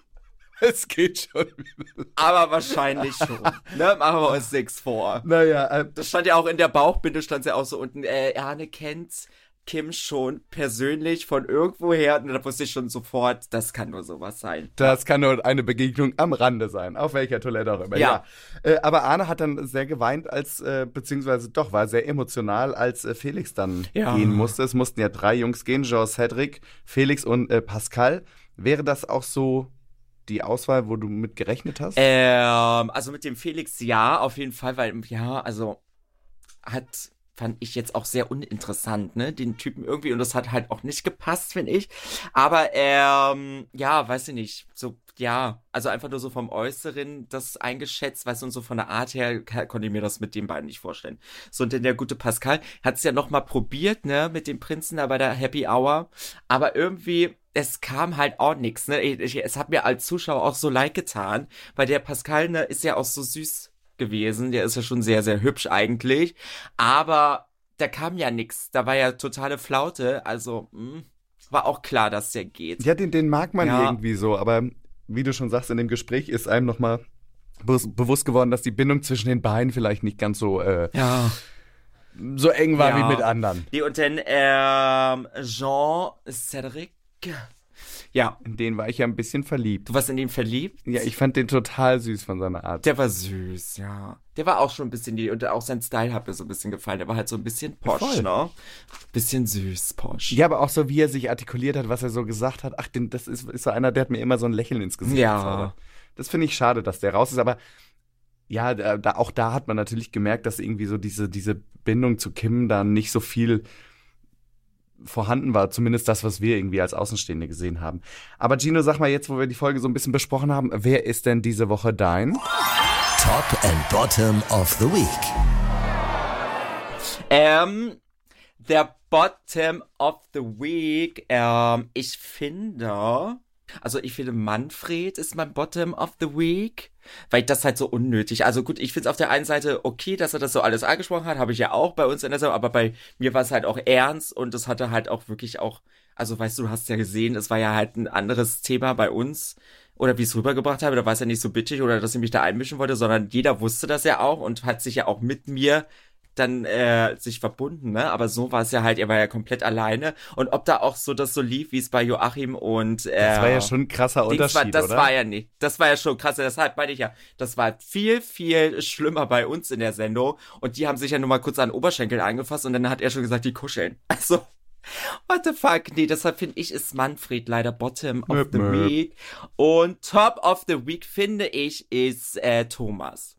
Es geht schon wieder. Aber wahrscheinlich schon. Ne? Machen wir uns nichts vor. Naja, äh, Das stand ja auch in der Bauchbinde, stand ja auch so unten, äh, Arne kennt Kim schon persönlich von irgendwoher. Und da wusste ich schon sofort, das kann nur sowas sein. das kann nur eine Begegnung am Rande sein, auf welcher Toilette auch immer. Ja. Ja. Äh, aber Arne hat dann sehr geweint, als, äh, beziehungsweise doch, war sehr emotional, als äh, Felix dann Ja. gehen musste. Es mussten ja drei Jungs gehen, Jean Cedric, Felix und äh, Pascal. Wäre das auch so die Auswahl, wo du mit gerechnet hast? Ähm, also mit dem Felix ja, auf jeden Fall, weil, ja, also hat, fand ich jetzt auch sehr uninteressant, ne, den Typen irgendwie, und das hat halt auch nicht gepasst, finde ich. Aber, ähm, ja, weiß ich nicht, so, ja, also einfach nur so vom Äußeren das eingeschätzt, weißt du, und so von der Art her konnte ich mir das mit den beiden nicht vorstellen. So, und denn der gute Pascal hat es ja nochmal probiert, ne, mit dem Prinzen da bei der Happy Hour, aber irgendwie, es kam halt auch nix, ne, ich, ich, es hat mir als Zuschauer auch so leid getan, weil der Pascal, ne, ist ja auch so süß gewesen, der ist ja schon sehr, sehr hübsch eigentlich, aber da kam ja nix, da war ja totale Flaute, also, mh, war auch klar, dass der geht. Ja, den, den mag man Ja. irgendwie so, aber wie du schon sagst, in dem Gespräch ist einem nochmal bewusst geworden, dass die Bindung zwischen den beiden vielleicht nicht ganz so, äh, Ja. so eng war Ja. wie mit anderen. Nee, und dann ähm, Jean Cedric. Ja, In den war ich ja ein bisschen verliebt. du warst in ihn verliebt? Ja, ich fand den total süß von seiner Art. Der war süß, ja. Der war auch schon ein bisschen die, und auch sein Style hat mir so ein bisschen gefallen. Der war halt so ein bisschen posch, Voll. ne? Bisschen süß, posch. Ja, aber auch so, wie er sich artikuliert hat, was er so gesagt hat. Ach, den, das ist, ist so einer, der hat mir immer so ein Lächeln ins Gesicht Ja. gezaubert. Das finde ich schade, dass der raus ist, aber ja, da, da, auch da hat man natürlich gemerkt, dass irgendwie so diese, diese Bindung zu Kim da nicht so viel vorhanden war, zumindest das, was wir irgendwie als Außenstehende gesehen haben. Aber Gino, sag mal jetzt, wo wir die Folge so ein bisschen besprochen haben, wer ist denn diese Woche dein? Top and Bottom of the Week. Ähm, der Bottom of the Week. Ähm, ich finde, also ich finde Manfred ist mein Bottom of the Week, weil das halt so unnötig. Also gut, ich finde es auf der einen Seite okay, dass er das so alles angesprochen hat, habe ich ja auch bei uns in der Sendung, aber bei mir war es halt auch ernst und es hatte halt auch wirklich auch, also weißt du, du hast ja gesehen, es war ja halt ein anderes Thema bei uns oder wie ich es rübergebracht habe, da war es ja nicht so bitchig oder dass ich mich da einmischen wollte, sondern jeder wusste das ja auch und hat sich ja auch mit mir dann äh, sich verbunden, ne? Aber so war es ja halt, er war ja komplett alleine. Und ob da auch so das so lief, wie es bei Joachim und äh, Das war ja schon ein krasser Unterschied, war, das oder? war ja nicht. Das war ja schon krass. Deshalb meine ich ja, das war viel, viel schlimmer bei uns in der Sendung. Und die haben sich ja nur mal kurz an den Oberschenkel angefasst und dann hat er schon gesagt, die kuscheln. Also, what the fuck? Nee, deshalb finde ich, ist Manfred leider Bottom of Möp, the möp. Week. Und Top of the Week, finde ich, ist äh, Thomas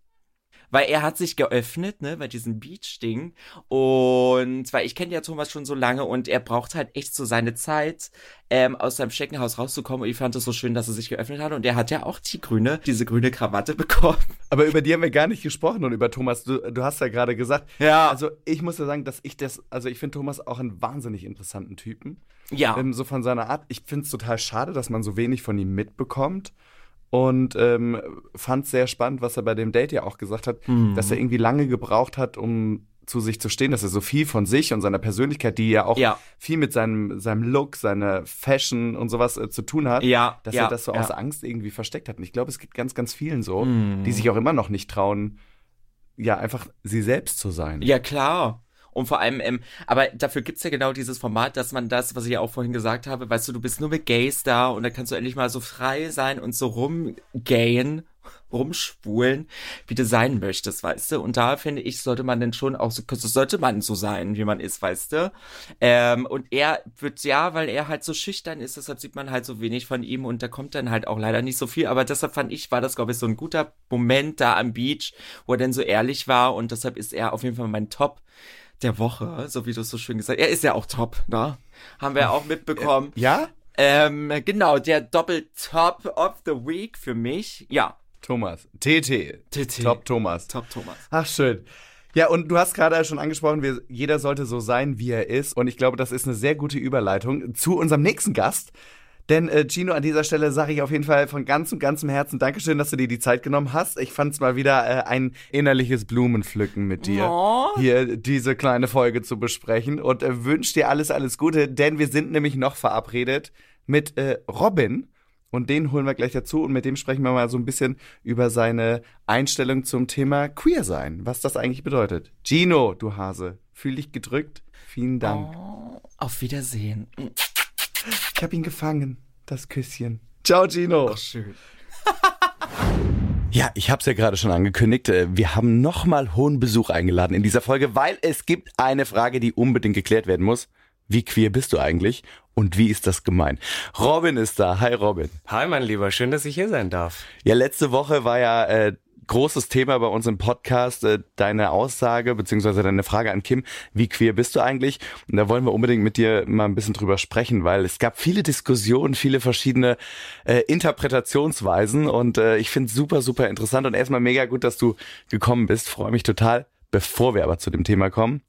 weil er hat sich geöffnet, ne, bei diesem Beach-Ding. Und weil ich kenne ja Thomas schon so lange und er braucht halt echt so seine Zeit, ähm, aus seinem Schneckenhaus rauszukommen. Und ich fand es so schön, dass er sich geöffnet hat. Und er hat ja auch die grüne, diese grüne Krawatte bekommen. Aber über die haben wir gar nicht gesprochen und über Thomas, du, du hast ja gerade gesagt. Ja. Also ich muss ja sagen, dass ich das, also ich finde Thomas auch einen wahnsinnig interessanten Typen. Ja. Ähm, so von seiner Art. Ich finde es total schade, dass man so wenig von ihm mitbekommt. Und ähm, fand sehr spannend, was er bei dem Date ja auch gesagt hat, Mhm. dass er irgendwie lange gebraucht hat, um zu sich zu stehen, dass er so viel von sich und seiner Persönlichkeit, die ja auch Ja. viel mit seinem, seinem Look, seiner Fashion und sowas äh, zu tun hat, Ja, dass ja, er das so aus Angst irgendwie versteckt hat. Und ich glaube, es gibt ganz, ganz vielen so, Mhm. die sich auch immer noch nicht trauen, ja, einfach sie selbst zu sein. Ja, klar. Und vor allem, ähm, aber dafür gibt's ja genau dieses Format, dass man das, was ich ja auch vorhin gesagt habe, weißt du, du bist nur mit Gays da und da kannst du endlich mal so frei sein und so rumgayen, rumschwulen, wie du sein möchtest, weißt du? Und da finde ich, sollte man denn schon auch so, sollte man so sein, wie man ist, weißt du? Ähm, und er wird, ja, weil er halt so schüchtern ist, deshalb sieht man halt so wenig von ihm und da kommt dann halt auch leider nicht so viel, aber deshalb fand ich, war das, glaube ich, so ein guter Moment da am Beach, wo er dann so ehrlich war und deshalb ist er auf jeden Fall mein Top der Woche, so wie du es so schön gesagt hast. Er ist ja auch top, ne? Haben wir auch mitbekommen. Ja? Ähm, genau, der Doppel-Top of the Week für mich. Ja, Thomas. TT. TT. Top Thomas. Top Thomas. Ach, schön. Ja, und du hast gerade schon angesprochen, wir, jeder sollte so sein, wie er ist. Und ich glaube, das ist eine sehr gute Überleitung zu unserem nächsten Gast. Denn äh, Gino, an dieser Stelle sage ich auf jeden Fall von ganzem, ganzem Herzen Dankeschön, dass du dir die Zeit genommen hast. Ich fand es mal wieder äh, ein innerliches Blumenpflücken mit dir, Oh. hier diese kleine Folge zu besprechen. Und äh, wünsche dir alles, alles Gute, denn wir sind nämlich noch verabredet mit äh, Robin. Und den holen wir gleich dazu und mit dem sprechen wir mal so ein bisschen über seine Einstellung zum Thema Queer sein, was das eigentlich bedeutet. Gino, du Hase, fühl dich gedrückt. Vielen Dank. Oh, auf Wiedersehen. Ich habe ihn gefangen, das Küsschen. Ciao, Gino. schön. Ja, ich habe es ja gerade schon angekündigt. Äh, Wir haben nochmal hohen Besuch eingeladen in dieser Folge, weil es gibt eine Frage, die unbedingt geklärt werden muss. Wie queer bist du eigentlich und wie ist das gemein? Robin ist da. Hi, Robin. Hi, mein Lieber, schön, dass ich hier sein darf. Ja, letzte Woche war ja äh, großes Thema bei uns im Podcast äh, deine Aussage beziehungsweise deine Frage an Kim, wie queer bist du eigentlich? Und da wollen wir unbedingt mit dir mal ein bisschen drüber sprechen, weil es gab viele Diskussionen, viele verschiedene äh, Interpretationsweisen und äh, ich finde super, super interessant und erstmal mega gut, dass du gekommen bist. Freue mich total. Bevor wir aber zu dem Thema kommen,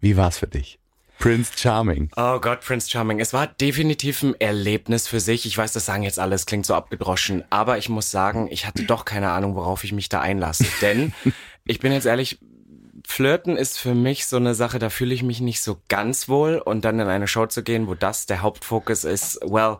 wie war's für dich? Prince Charming. Oh Gott, Prince Charming. Es war definitiv ein Erlebnis für sich. Ich weiß, das sagen jetzt alles, klingt so abgedroschen. Aber ich muss sagen, ich hatte doch keine Ahnung, worauf ich mich da einlasse. Denn, ich bin jetzt ehrlich, Flirten ist für mich so eine Sache, da fühle ich mich nicht so ganz wohl. Und dann in eine Show zu gehen, wo das der Hauptfokus ist, well,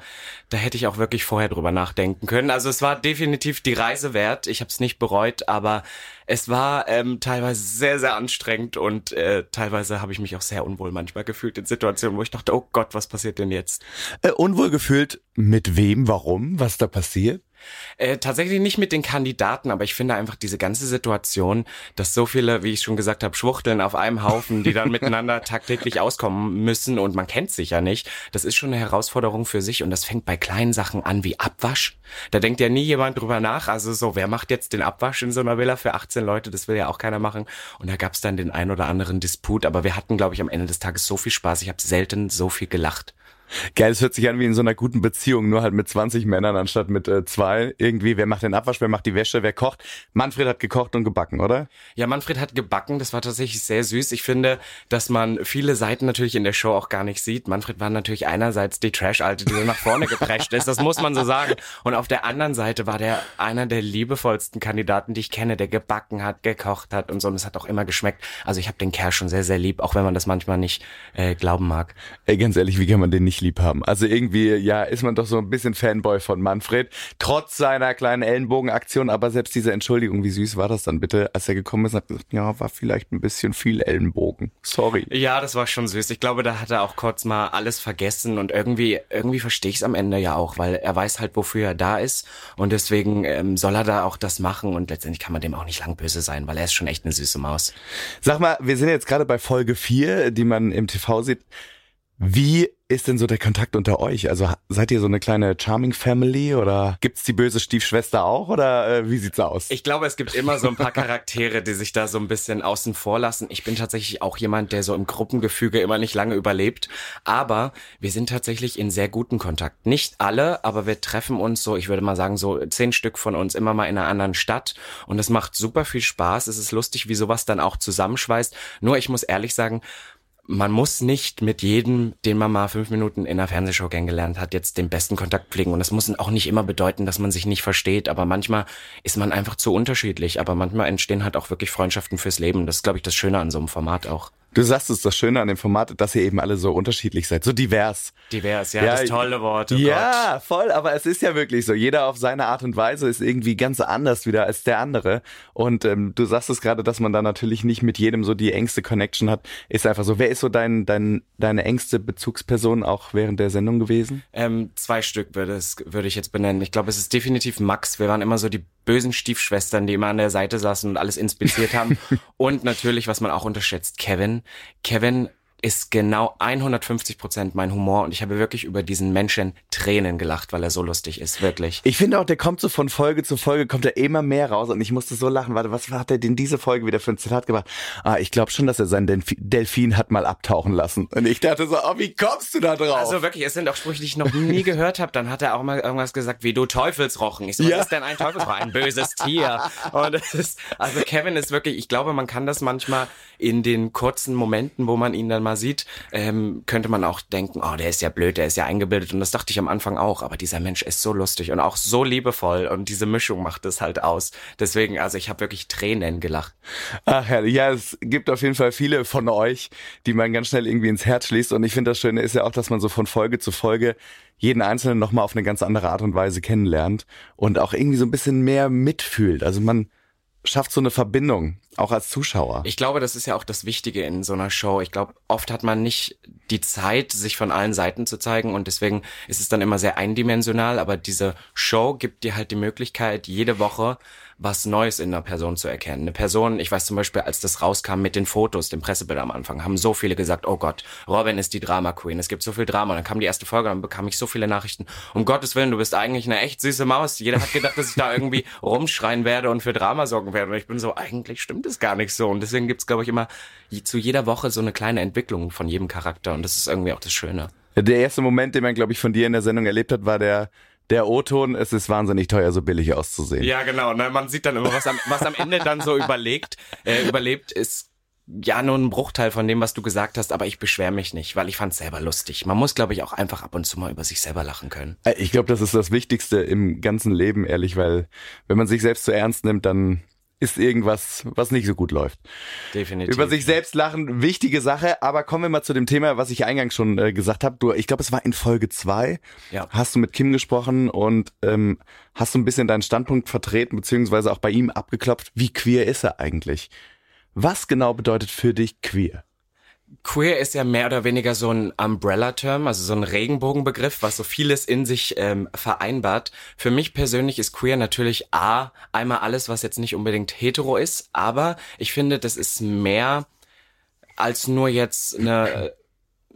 da hätte ich auch wirklich vorher drüber nachdenken können. Also es war definitiv die Reise wert. Ich habe es nicht bereut, aber es war ähm, teilweise sehr, sehr anstrengend und äh, teilweise habe ich mich auch sehr unwohl manchmal gefühlt in Situationen, wo ich dachte, oh Gott, was passiert denn jetzt? Äh, unwohl gefühlt mit wem, warum, was da passiert? Äh, tatsächlich nicht mit den Kandidaten, aber ich finde einfach diese ganze Situation, dass so viele, wie ich schon gesagt habe, Schwuchteln auf einem Haufen, die dann miteinander tagtäglich auskommen müssen und man kennt sich ja nicht, das ist schon eine Herausforderung für sich und das fängt bei kleinen Sachen an wie Abwasch. Da denkt ja nie jemand drüber nach. Also so, wer macht jetzt den Abwasch in so einer Villa für 18 Leute? Das will ja auch keiner machen. Und da gab's dann den ein oder anderen Disput, aber wir hatten, glaube ich, am Ende des Tages so viel Spaß. Ich habe selten so viel gelacht. Geil, es hört sich an wie in so einer guten Beziehung, nur halt mit 20 Männern anstatt mit äh, zwei. Irgendwie, wer macht den Abwasch, wer macht die Wäsche, wer kocht. Manfred hat gekocht und gebacken, oder? Ja, Manfred hat gebacken, das war tatsächlich sehr süß. Ich finde, dass man viele Seiten natürlich in der Show auch gar nicht sieht. Manfred war natürlich einerseits die Trash-Alte, die so nach vorne geprescht ist, das muss man so sagen. Und auf der anderen Seite war der einer der liebevollsten Kandidaten, die ich kenne, der gebacken hat, gekocht hat und so. Und es hat auch immer geschmeckt. Also ich habe den Kerl schon sehr, sehr lieb, auch wenn man das manchmal nicht äh, glauben mag. Ey, ganz ehrlich, wie kann man den nicht lieb haben? Also irgendwie, ja, ist man doch so ein bisschen Fanboy von Manfred, trotz seiner kleinen Ellenbogenaktion, aber selbst diese Entschuldigung, wie süß war das dann bitte, als er gekommen ist und hat gesagt, ja, war vielleicht ein bisschen viel Ellenbogen. Sorry. Ja, das war schon süß. Ich glaube, da hat er auch kurz mal alles vergessen und irgendwie, irgendwie verstehe ich es am Ende ja auch, weil er weiß halt, wofür er da ist und deswegen ähm, soll er da auch das machen und letztendlich kann man dem auch nicht lang böse sein, weil er ist schon echt eine süße Maus. Sag mal, wir sind jetzt gerade bei Folge 4, die man im TV sieht. Wie ist denn so der Kontakt unter euch? Also seid ihr so eine kleine Charming Family oder gibt's die böse Stiefschwester auch oder äh, wie sieht's aus? Ich glaube, es gibt immer so ein paar Charaktere, die sich da so ein bisschen außen vor lassen. Ich bin tatsächlich auch jemand, der so im Gruppengefüge immer nicht lange überlebt, aber wir sind tatsächlich in sehr guten Kontakt. Nicht alle, aber wir treffen uns so, ich würde mal sagen, so zehn Stück von uns immer mal in einer anderen Stadt und es macht super viel Spaß. Es ist lustig, wie sowas dann auch zusammenschweißt. Nur ich muss ehrlich sagen, man muss nicht mit jedem, den man mal fünf Minuten in einer Fernsehshow kennengelernt hat, jetzt den besten Kontakt pflegen. Und das muss auch nicht immer bedeuten, dass man sich nicht versteht. Aber manchmal ist man einfach zu unterschiedlich. Aber manchmal entstehen halt auch wirklich Freundschaften fürs Leben. Das ist, glaube ich, das Schöne an so einem Format auch. Du sagst es, das Schöne an dem Format, dass ihr eben alle so unterschiedlich seid, so divers. Divers, ja, ja das tolle Wort. Oh ja, Gott. voll, aber es ist ja wirklich so. Jeder auf seine Art und Weise ist irgendwie ganz anders wieder als der andere. Und ähm, du sagst es gerade, dass man da natürlich nicht mit jedem so die engste Connection hat. Ist einfach so. Wer ist so dein, dein, deine engste Bezugsperson auch während der Sendung gewesen? Ähm, zwei Stück würde, es, würde ich jetzt benennen. Ich glaube, es ist definitiv Max. Wir waren immer so die bösen Stiefschwestern, die immer an der Seite saßen und alles inspiziert haben. und natürlich, was man auch unterschätzt, Kevin. Kevin ist genau 150 Prozent mein Humor und ich habe wirklich über diesen Menschen Tränen gelacht, weil er so lustig ist, wirklich. Ich finde auch, der kommt so von Folge zu Folge, kommt er immer mehr raus und ich musste so lachen. Warte, was hat er denn diese Folge wieder für ein Zitat gemacht? Ah, ich glaube schon, dass er seinen Delfi Delfin hat mal abtauchen lassen. Und ich dachte so, oh, wie kommst du da drauf? Also wirklich, es sind auch Sprüche, die ich noch nie gehört habe. Dann hat er auch mal irgendwas gesagt, wie du Teufelsrochen. Ich so, was ja. ist denn ein Teufelsrochen? Ein böses Tier. Und es ist, also Kevin ist wirklich, ich glaube, man kann das manchmal in den kurzen Momenten, wo man ihn dann mal sieht, ähm, könnte man auch denken, oh, der ist ja blöd, der ist ja eingebildet. Und das dachte ich am Anfang auch. Aber dieser Mensch ist so lustig und auch so liebevoll. Und diese Mischung macht es halt aus. Deswegen, also ich habe wirklich Tränen gelacht. Ach herrlich. Ja, es gibt auf jeden Fall viele von euch, die man ganz schnell irgendwie ins Herz schließt. Und ich finde das Schöne ist ja auch, dass man so von Folge zu Folge jeden Einzelnen nochmal auf eine ganz andere Art und Weise kennenlernt und auch irgendwie so ein bisschen mehr mitfühlt. Also man schafft so eine Verbindung, auch als Zuschauer. Ich glaube, das ist ja auch das Wichtige in so einer Show. Ich glaube, oft hat man nicht die Zeit, sich von allen Seiten zu zeigen und deswegen ist es dann immer sehr eindimensional, aber diese Show gibt dir halt die Möglichkeit, jede Woche was Neues in einer Person zu erkennen. Eine Person, ich weiß zum Beispiel, als das rauskam mit den Fotos, dem Pressebild am Anfang, haben so viele gesagt, oh Gott, Robin ist die Drama Queen, es gibt so viel Drama. Und dann kam die erste Folge, dann bekam ich so viele Nachrichten. Um Gottes Willen, du bist eigentlich eine echt süße Maus. Jeder hat gedacht, dass ich da irgendwie rumschreien werde und für Drama sorgen werde. Und ich bin so, eigentlich stimmt es gar nicht so. Und deswegen gibt's, glaube ich, immer zu jeder Woche so eine kleine Entwicklung von jedem Charakter. Und das ist irgendwie auch das Schöne. Der erste Moment, den man, glaube ich, von dir in der Sendung erlebt hat, war der der O-Ton, es ist wahnsinnig teuer, so billig auszusehen. Ja, genau. Ne? Man sieht dann immer, was am, was am Ende dann so überlegt, äh, überlebt, ist ja nur ein Bruchteil von dem, was du gesagt hast, aber ich beschwere mich nicht, weil ich fand es selber lustig. Man muss, glaube ich, auch einfach ab und zu mal über sich selber lachen können. Äh, ich glaube, das ist das Wichtigste im ganzen Leben, ehrlich, weil wenn man sich selbst zu ernst nimmt, dann ist irgendwas, was nicht so gut läuft. Definitiv. Über sich selbst lachen, wichtige Sache, aber kommen wir mal zu dem Thema, was ich eingangs schon äh, gesagt habe. Du, ich glaube, es war in Folge zwei. Ja. Hast du mit Kim gesprochen und ähm, hast du ein bisschen deinen Standpunkt vertreten, beziehungsweise auch bei ihm abgeklopft, wie queer ist er eigentlich? Was genau bedeutet für dich queer? Queer ist ja mehr oder weniger so ein Umbrella-Term, also so ein Regenbogenbegriff, was so vieles in sich ähm, vereinbart. Für mich persönlich ist queer natürlich A, einmal alles, was jetzt nicht unbedingt hetero ist, aber ich finde, das ist mehr als nur jetzt eine,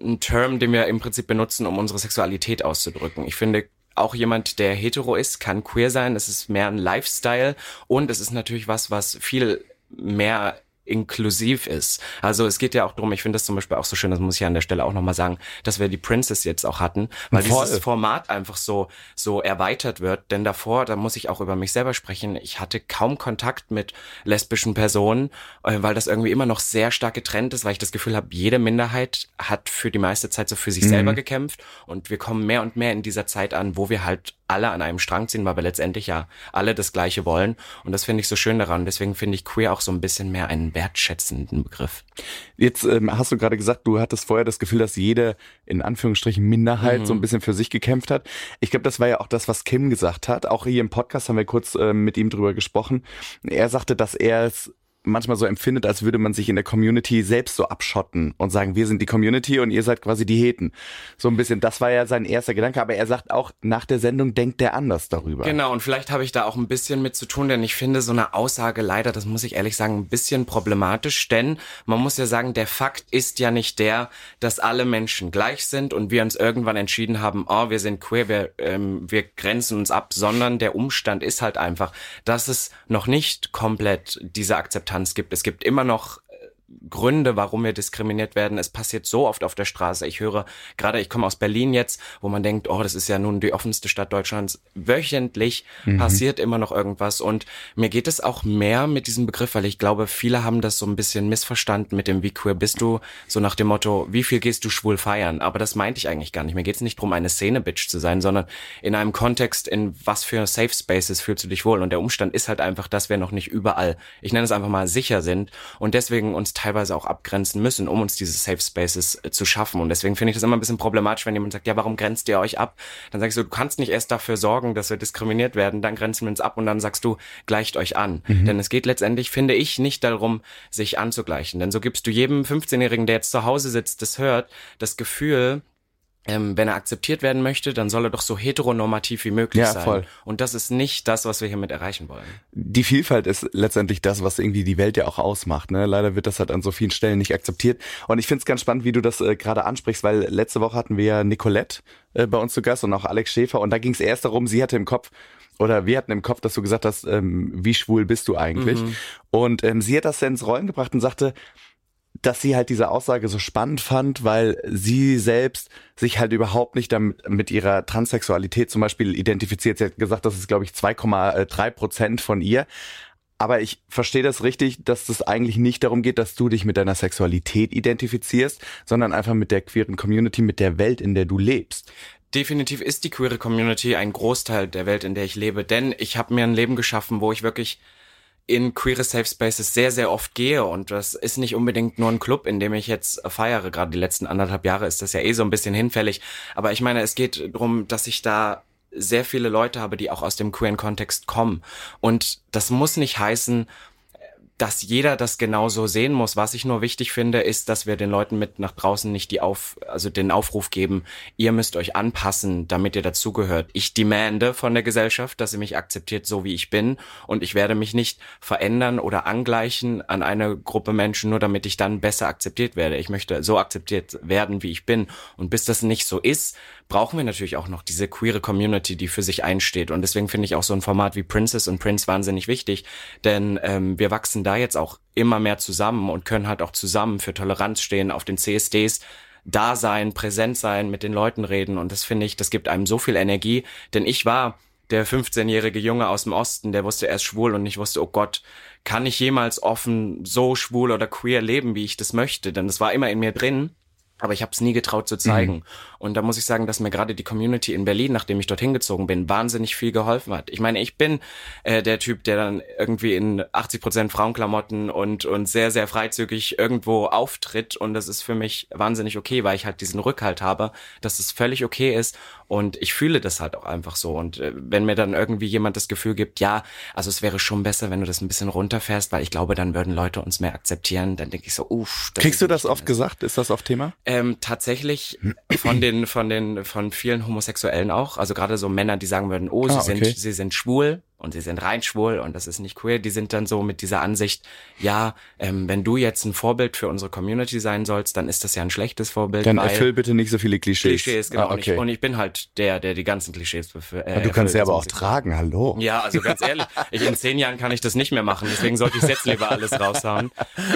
ein Term, den wir im Prinzip benutzen, um unsere Sexualität auszudrücken. Ich finde, auch jemand, der hetero ist, kann queer sein. Es ist mehr ein Lifestyle und es ist natürlich was, was viel mehr inklusiv ist. Also es geht ja auch darum, ich finde das zum Beispiel auch so schön, das muss ich ja an der Stelle auch nochmal sagen, dass wir die Princess jetzt auch hatten, weil Voll. dieses Format einfach so, so erweitert wird. Denn davor, da muss ich auch über mich selber sprechen, ich hatte kaum Kontakt mit lesbischen Personen, äh, weil das irgendwie immer noch sehr stark getrennt ist, weil ich das Gefühl habe, jede Minderheit hat für die meiste Zeit so für sich selber gekämpft und wir kommen mehr und mehr in dieser Zeit an, wo wir halt alle an einem Strang ziehen, weil wir letztendlich ja alle das Gleiche wollen. Und das finde ich so schön daran. Deswegen finde ich queer auch so ein bisschen mehr einen wertschätzenden Begriff. Jetzt ähm, hast du gerade gesagt, du hattest vorher das Gefühl, dass jede, in Anführungsstrichen, Minderheit so ein bisschen für sich gekämpft hat. Ich glaube, das war ja auch das, was Kim gesagt hat. Auch hier im Podcast haben wir kurz ähm, mit ihm drüber gesprochen. Er sagte, dass er es manchmal so empfindet, als würde man sich in der Community selbst so abschotten und sagen, wir sind die Community und ihr seid quasi die Heten. So ein bisschen, das war ja sein erster Gedanke, aber er sagt auch, nach der Sendung denkt er anders darüber. Genau, und vielleicht habe ich da auch ein bisschen mit zu tun, denn ich finde so eine Aussage leider, das muss ich ehrlich sagen, ein bisschen problematisch, denn man muss ja sagen, der Fakt ist ja nicht der, dass alle Menschen gleich sind und wir uns irgendwann entschieden haben, oh, wir sind queer, wir, ähm, wir grenzen uns ab, sondern der Umstand ist halt einfach, dass es noch nicht komplett diese Akzeptanz gibt. Es gibt immer noch Gründe, warum wir diskriminiert werden. Es passiert so oft auf der Straße. Ich höre gerade, ich komme aus Berlin jetzt, wo man denkt, oh, das ist ja nun die offenste Stadt Deutschlands. Wöchentlich passiert immer noch irgendwas. Und mir geht es auch mehr mit diesem Begriff, weil ich glaube, viele haben das so ein bisschen missverstanden mit dem, wie queer bist du? So nach dem Motto, wie viel gehst du schwul feiern? Aber das meinte ich eigentlich gar nicht. Mir geht es nicht darum, eine Szene-Bitch zu sein, sondern in einem Kontext, in was für Safe Spaces fühlst du dich wohl? Und der Umstand ist halt einfach, dass wir noch nicht überall, ich nenne es einfach mal, sicher sind und deswegen uns teilweise auch abgrenzen müssen, um uns diese Safe Spaces äh, zu schaffen. Und deswegen finde ich das immer ein bisschen problematisch, wenn jemand sagt, ja, warum grenzt ihr euch ab? Dann sagst du, du kannst nicht erst dafür sorgen, dass wir diskriminiert werden, dann grenzen wir uns ab und dann sagst du, gleicht euch an. Denn es geht letztendlich, finde ich, nicht darum, sich anzugleichen. Denn so gibst du jedem 15-Jährigen, der jetzt zu Hause sitzt, das hört, das Gefühl, ähm, wenn er akzeptiert werden möchte, dann soll er doch so heteronormativ wie möglich Ja, sein. voll. Und das ist nicht das, was wir hiermit erreichen wollen. die Vielfalt ist letztendlich das, was irgendwie die Welt ja auch ausmacht. Ne? Leider wird das halt an so vielen Stellen nicht akzeptiert. Und ich finde es ganz spannend, wie du das äh, gerade ansprichst, weil letzte Woche hatten wir ja Nicolette äh, bei uns zu Gast und auch Alex Schäfer. Und da ging es erst darum, sie hatte im Kopf, oder wir hatten im Kopf, dass du gesagt hast, ähm, wie schwul bist du eigentlich? Und ähm, sie hat das dann ins Rollen gebracht und sagte, dass sie halt diese Aussage so spannend fand, weil sie selbst sich halt überhaupt nicht damit mit ihrer Transsexualität zum Beispiel identifiziert. Sie hat gesagt, das ist, glaube ich, 2,3 Prozent von ihr. Aber ich verstehe das richtig, dass es eigentlich nicht darum geht, dass du dich mit deiner Sexualität identifizierst, sondern einfach mit der queeren Community, mit der Welt, in der du lebst. Definitiv ist die queere Community ein Großteil der Welt, in der ich lebe, denn ich habe mir ein Leben geschaffen, wo ich wirklich in queere Safe Spaces sehr, sehr oft gehe und das ist nicht unbedingt nur ein Club, in dem ich jetzt feiere. Gerade die letzten anderthalb Jahre ist das ja eh so ein bisschen hinfällig. Aber ich meine, es geht darum, dass ich da sehr viele Leute habe, die auch aus dem queeren Kontext kommen. Und das muss nicht heißen, dass jeder das genauso sehen muss. Was ich nur wichtig finde, ist, dass wir den Leuten mit nach draußen nicht die auf, also den Aufruf geben, ihr müsst euch anpassen, damit ihr dazugehört. Ich demande von der Gesellschaft, dass sie mich akzeptiert, so wie ich bin. Und ich werde mich nicht verändern oder angleichen an eine Gruppe Menschen, nur damit ich dann besser akzeptiert werde. Ich möchte so akzeptiert werden, wie ich bin. Und bis das nicht so ist, brauchen wir natürlich auch noch diese queere Community, die für sich einsteht. Und deswegen finde ich auch so ein Format wie Princess und Prince wahnsinnig wichtig, denn ähm, wir wachsen da jetzt auch immer mehr zusammen und können halt auch zusammen für Toleranz stehen auf den CSDs da sein, präsent sein, mit den Leuten reden. Und das finde ich, das gibt einem so viel Energie. Denn ich war der 15-jährige Junge aus dem Osten, der wusste erst schwul und ich wusste, oh Gott, kann ich jemals offen so schwul oder queer leben, wie ich das möchte? Denn das war immer in mir drin. Aber ich habe es nie getraut zu zeigen. Mhm. Und da muss ich sagen, dass mir gerade die Community in Berlin, nachdem ich dorthin gezogen bin, wahnsinnig viel geholfen hat. Ich meine, ich bin äh, der Typ, der dann irgendwie in 80 Prozent Frauenklamotten und und sehr sehr freizügig irgendwo auftritt. Und das ist für mich wahnsinnig okay, weil ich halt diesen Rückhalt habe, dass es völlig okay ist. Und ich fühle das halt auch einfach so. Und äh, wenn mir dann irgendwie jemand das Gefühl gibt, ja, also es wäre schon besser, wenn du das ein bisschen runterfährst, weil ich glaube, dann würden Leute uns mehr akzeptieren. Dann denke ich so, uff. Kriegst du das oft gesagt? Ist das oft Thema? Ähm, tatsächlich von den, von den, von vielen Homosexuellen auch. Also gerade so Männer, die sagen würden, oh, sie Ah, sind, okay. sie sind schwul. Und sie sind rein schwul und das ist nicht queer, die sind dann so mit dieser Ansicht, ja, ähm, wenn du jetzt ein Vorbild für unsere Community sein sollst, dann ist das ja ein schlechtes Vorbild. Dann erfüll bitte nicht so viele Klischees. Klischees, genau. Ah, okay. und, ich, und ich bin halt der, der die ganzen Klischees äh, du kannst ja aber auch tragen, hallo. Ja, also ganz ehrlich, ich, in zehn Jahren kann ich das nicht mehr machen, deswegen sollte ich jetzt lieber alles raushauen.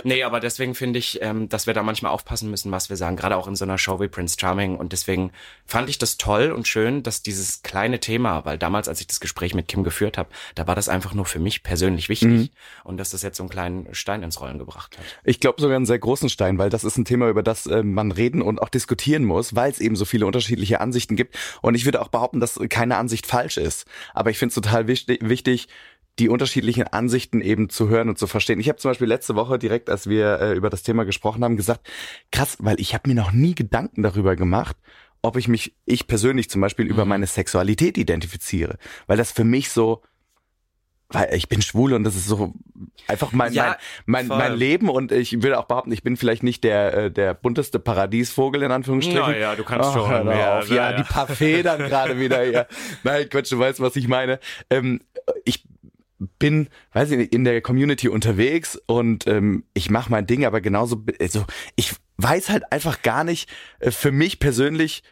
Nee, aber deswegen finde ich, ähm, dass wir da manchmal aufpassen müssen, was wir sagen, gerade auch in so einer Show wie Prince Charming. Und deswegen fand ich das toll und schön, dass dieses kleine Thema, weil damals, als ich das Gespräch mit Kim geführt habe, da war das einfach nur für mich persönlich wichtig Mhm. und dass das jetzt so einen kleinen Stein ins Rollen gebracht hat. Ich glaube sogar einen sehr großen Stein, weil das ist ein Thema, über das äh, man reden und auch diskutieren muss, weil es eben so viele unterschiedliche Ansichten gibt. Und ich würde auch behaupten, dass keine Ansicht falsch ist. Aber ich finde es total wichtig, wichtig, die unterschiedlichen Ansichten eben zu hören und zu verstehen. Ich habe zum Beispiel letzte Woche direkt, als wir äh, über das Thema gesprochen haben, gesagt, krass, weil ich habe mir noch nie Gedanken darüber gemacht, ob ich mich, ich persönlich zum Beispiel über meine Sexualität identifiziere. Weil das für mich so, weil ich bin schwul und das ist so einfach mein Ja, mein, mein, mein Leben und ich will auch behaupten, ich bin vielleicht nicht der äh, der bunteste Paradiesvogel in Anführungsstrichen. Ja, ja, du kannst Oh, schon, hör ja, auf. ja, ja, die paar Federn gerade wieder hier. Nein, Quatsch, du weißt, was ich meine. Ähm, ich bin, weiß ich nicht, in der Community unterwegs und ähm, ich mache mein Ding, aber genauso, also ich weiß halt einfach gar nicht, äh, für mich persönlich,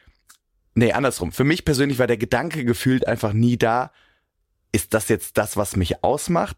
nee, andersrum, für mich persönlich war der Gedanke gefühlt einfach nie da, ist das jetzt das, was mich ausmacht?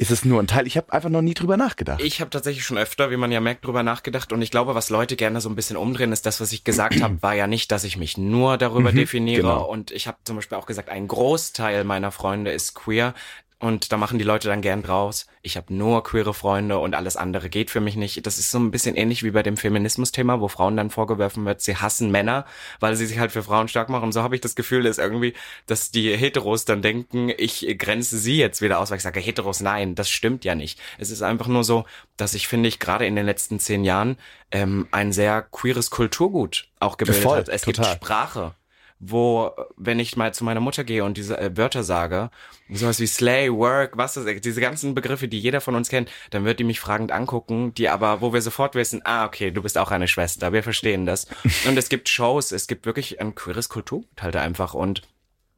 Ist es nur ein Teil? Ich habe einfach noch nie drüber nachgedacht. Ich habe tatsächlich schon öfter, wie man ja merkt, drüber nachgedacht. Und ich glaube, was Leute gerne so ein bisschen umdrehen, ist das, was ich gesagt habe, war ja nicht, dass ich mich nur darüber Mhm, definiere. genau. Und ich habe zum Beispiel auch gesagt, ein Großteil meiner Freunde ist queer. Und da machen die Leute dann gern draus. Ich habe nur queere Freunde und alles andere geht für mich nicht. Das ist so ein bisschen ähnlich wie bei dem Feminismus-Thema, wo Frauen dann vorgeworfen wird, sie hassen Männer, weil sie sich halt für Frauen stark machen. Und so habe ich das Gefühl, dass irgendwie, dass die Heteros dann denken, ich grenze sie jetzt wieder aus, weil ich sage, Heteros, nein, das stimmt ja nicht. Es ist einfach nur so, dass ich finde ich gerade in den letzten zehn Jahren ähm, ein sehr queeres Kulturgut auch gebildet Voll, hat. Es total. gibt Sprache wo, wenn ich mal zu meiner Mutter gehe und diese äh, Wörter sage, sowas wie Slay, Work, was das, diese ganzen Begriffe, die jeder von uns kennt, dann wird die mich fragend angucken, die aber, wo wir sofort wissen, ah, okay, du bist auch eine Schwester, wir verstehen das. Und es gibt Shows, es gibt wirklich ein queeres Kulturgut halt einfach und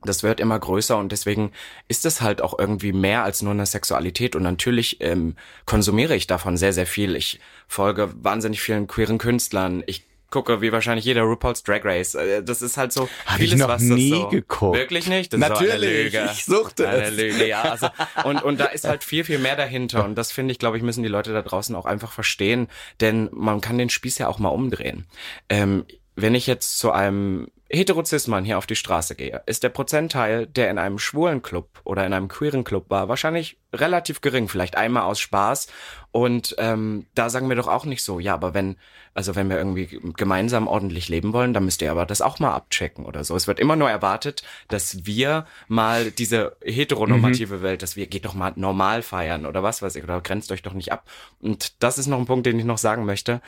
das wird immer größer und deswegen ist es halt auch irgendwie mehr als nur eine Sexualität und natürlich ähm, konsumiere ich davon sehr, sehr viel. Ich folge wahnsinnig vielen queeren Künstlern. Ich gucke, wie wahrscheinlich jeder RuPaul's Drag Race. Äh, Das ist halt so Hab vieles, ich noch nie so, geguckt. Wirklich nicht? Das ist so eine Natürlich, ich suchte eine es. Lüge, ja. Also, und, und da ist halt viel, viel mehr dahinter. Und das finde ich, glaube ich, müssen die Leute da draußen auch einfach verstehen. Denn man kann den Spieß ja auch mal umdrehen. Ähm, wenn ich jetzt zu einem Heterozismann hier auf die Straße gehe, ist der Prozentteil, der in einem schwulen Club oder in einem queeren Club war, wahrscheinlich relativ gering, vielleicht einmal aus Spaß. Und ähm, da sagen wir doch auch nicht so, ja, aber wenn, also wenn wir irgendwie gemeinsam ordentlich leben wollen, dann müsst ihr aber das auch mal abchecken oder so. Es wird immer nur erwartet, dass wir mal diese heteronormative Welt, dass wir geht doch mal normal feiern oder was weiß ich, oder grenzt euch doch nicht ab. Und das ist noch ein Punkt, den ich noch sagen möchte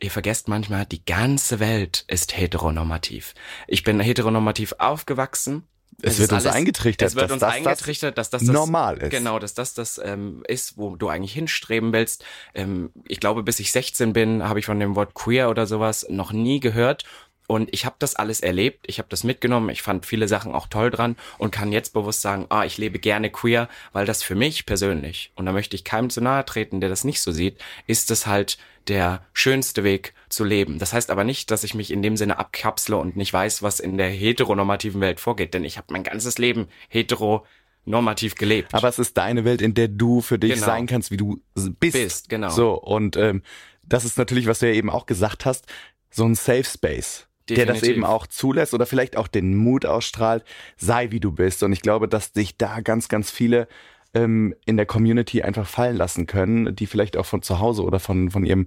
ihr vergesst manchmal, die ganze Welt ist heteronormativ. Ich bin heteronormativ aufgewachsen. Es wird uns alles- eingetrichtert, Es wird dass uns das das eingetrichtert, dass das, das normal ist. Genau, dass das das ähm, ist, wo du eigentlich hinstreben willst. Ähm, ich glaube, bis ich 16 bin, habe ich von dem Wort queer oder sowas noch nie gehört. Und ich habe das alles erlebt, ich habe das mitgenommen, ich fand viele Sachen auch toll dran und kann jetzt bewusst sagen, ah, ich lebe gerne queer, weil das für mich persönlich, und da möchte ich keinem zu nahe treten, der das nicht so sieht, ist es halt der schönste Weg zu leben. Das heißt aber nicht, dass ich mich in dem Sinne abkapsle und nicht weiß, was in der heteronormativen Welt vorgeht, denn ich habe mein ganzes Leben heteronormativ gelebt. Aber es ist deine Welt, in der du für dich Genau. sein kannst, wie du bist. Bist, genau. So, und ähm, das ist natürlich, was du ja eben auch gesagt hast, so ein Safe Space. Der das eben auch zulässt oder vielleicht auch den Mut ausstrahlt, sei wie du bist. Und ich glaube, dass sich da ganz, ganz viele ähm, in der Community einfach fallen lassen können, die vielleicht auch von zu Hause oder von, von ihrem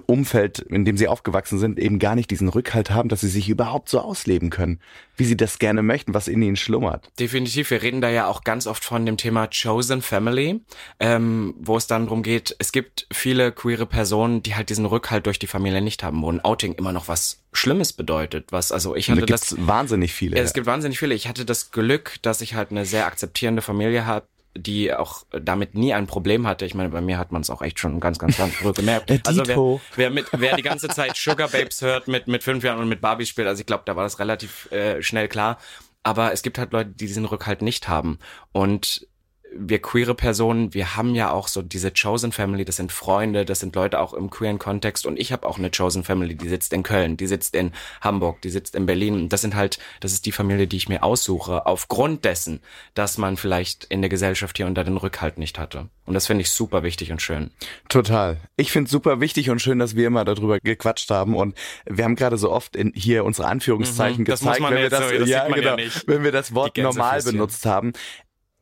Umfeld, in dem sie aufgewachsen sind, eben gar nicht diesen Rückhalt haben, dass sie sich überhaupt so ausleben können, wie sie das gerne möchten, was in ihnen schlummert. Definitiv, wir reden da ja auch ganz oft von dem Thema Chosen Family, ähm, wo es dann darum geht, es gibt viele queere Personen, die halt diesen Rückhalt durch die Familie nicht haben, wo ein Outing immer noch was Schlimmes bedeutet, was, also ich hatte da das, wahnsinnig viele. ja, es gibt wahnsinnig viele. Ich hatte das Glück, dass ich halt eine sehr akzeptierende Familie habe, die auch damit nie ein Problem hatte. Ich meine, bei mir hat man es auch echt schon ganz, ganz, ganz früh gemerkt. Also wer, wer, mit, wer die ganze Zeit Sugar Babes hört mit, mit fünf Jahren und mit Barbie spielt, also ich glaube, da war das relativ äh, schnell klar. Aber es gibt halt Leute, die diesen Rückhalt nicht haben. Und wir queere Personen, wir haben ja auch so diese Chosen Family, das sind Freunde, das sind Leute auch im queeren Kontext und ich habe auch eine Chosen Family, die sitzt in Köln, die sitzt in Hamburg, die sitzt in Berlin. Das sind halt, das ist die Familie, die ich mir aussuche, aufgrund dessen, dass man vielleicht in der Gesellschaft hier unter den Rückhalt nicht hatte. Und das finde ich super wichtig und schön. Total. Ich finde es super wichtig und schön, dass wir immer darüber gequatscht haben. Und wir haben gerade so oft in hier unsere Anführungszeichen Mhm, gezeigt, muss man wenn wir jetzt das, so- das ja, sieht man ja genau, wenn wir das Wort normal benutzt haben.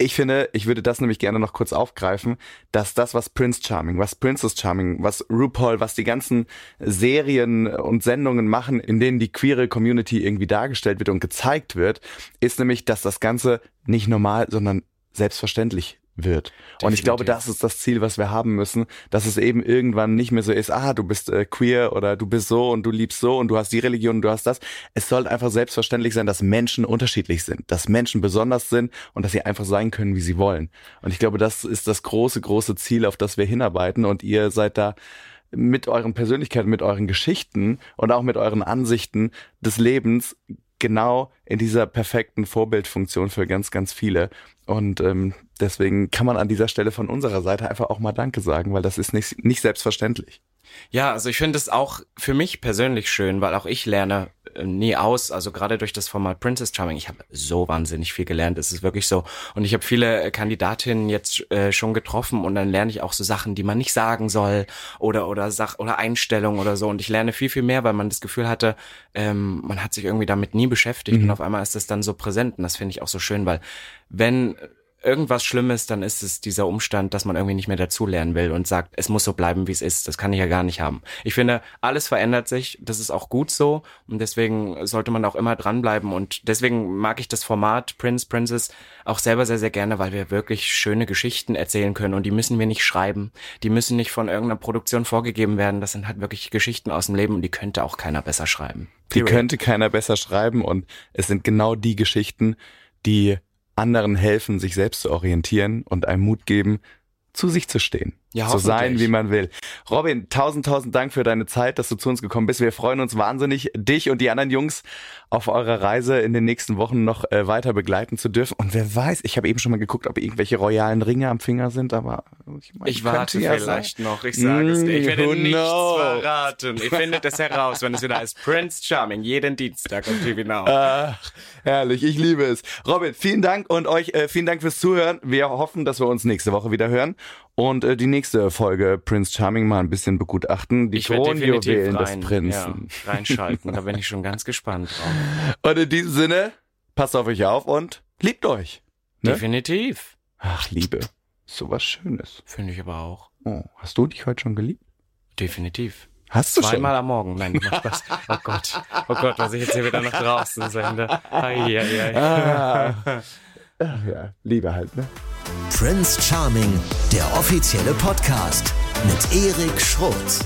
Ich finde, ich würde das nämlich gerne noch kurz aufgreifen, dass das, was Prince Charming, was Princess Charming, was RuPaul, was die ganzen Serien und Sendungen machen, in denen die queere Community irgendwie dargestellt wird und gezeigt wird, ist nämlich, dass das Ganze nicht normal, sondern selbstverständlich wird. Und ich glaube, Definitiv. das ist das Ziel, was wir haben müssen, dass es eben irgendwann nicht mehr so ist, ah, du bist äh, queer oder du bist so und du liebst so und du hast die Religion und du hast das. Es soll einfach selbstverständlich sein, dass Menschen unterschiedlich sind, dass Menschen besonders sind und dass sie einfach sein können, wie sie wollen. Und ich glaube, das ist das große, große Ziel, auf das wir hinarbeiten und ihr seid da mit euren Persönlichkeiten, mit euren Geschichten und auch mit euren Ansichten des Lebens genau in dieser perfekten Vorbildfunktion für ganz, ganz viele. Und ähm, deswegen kann man an dieser Stelle von unserer Seite einfach auch mal Danke sagen, weil das ist nicht, nicht selbstverständlich. Ja, also ich finde es auch für mich persönlich schön, weil auch ich lerne äh, nie aus. Also gerade durch das Format Princess Charming, ich habe so wahnsinnig viel gelernt. Es ist wirklich so. Und ich habe viele äh, Kandidatinnen jetzt äh, schon getroffen und dann lerne ich auch so Sachen, die man nicht sagen soll oder oder Sach oder Einstellungen oder so. Und ich lerne viel viel mehr, weil man das Gefühl hatte, ähm, man hat sich irgendwie damit nie beschäftigt und auf einmal ist das dann so präsent. Und das finde ich auch so schön, weil wenn irgendwas Schlimmes, dann ist es dieser Umstand, dass man irgendwie nicht mehr dazulernen will und sagt, es muss so bleiben, wie es ist. Das kann ich ja gar nicht haben. Ich finde, alles verändert sich. Das ist auch gut so. Und deswegen sollte man auch immer dranbleiben. Und deswegen mag ich das Format Prince, Princess auch selber sehr, sehr gerne, weil wir wirklich schöne Geschichten erzählen können. Und die müssen wir nicht schreiben. Die müssen nicht von irgendeiner Produktion vorgegeben werden. Das sind halt wirklich Geschichten aus dem Leben und die könnte auch keiner besser schreiben. Die Period. könnte keiner besser schreiben und es sind genau die Geschichten, die anderen helfen, sich selbst zu orientieren und einem Mut geben, zu sich zu stehen. Ja, zu sein, wie man will. Robin, tausend, tausend Dank für deine Zeit, dass du zu uns gekommen bist. Wir freuen uns wahnsinnig, dich und die anderen Jungs auf eurer Reise in den nächsten Wochen noch äh, weiter begleiten zu dürfen. Und wer weiß, ich habe eben schon mal geguckt, ob irgendwelche royalen Ringe am Finger sind, aber ich, mein, Ich warte ja vielleicht sein. noch, ich sage es dir. Ich Mm, werde who nichts verraten. Ihr findet es heraus, wenn es wieder heißt Prince Charming, jeden Dienstag auf TV Now. Ach, herrlich, ich liebe es. Robin, vielen Dank und euch äh, vielen Dank fürs Zuhören. Wir hoffen, dass wir uns nächste Woche wieder hören und äh, die nächste Folge Prince Charming mal ein bisschen begutachten. Die ich Thronjuwelen des rein, Prinzen. Ja, reinschalten. Da bin ich schon ganz gespannt drauf. Und in diesem Sinne, passt auf euch auf und liebt euch. Ne? Definitiv. Ach, Liebe, so was Schönes. Finde ich aber auch. Oh, hast du dich heute schon geliebt? Definitiv. Hast du Zweimal am Morgen. Nein, macht Spaß. Oh Gott. Oh Gott, was ich jetzt hier wieder nach draußen sende. Ai, ai, ai. schon? Ah. Ach ja, Liebe halt, ne? Prince Charming, der offizielle Podcast mit Erik Schrotz.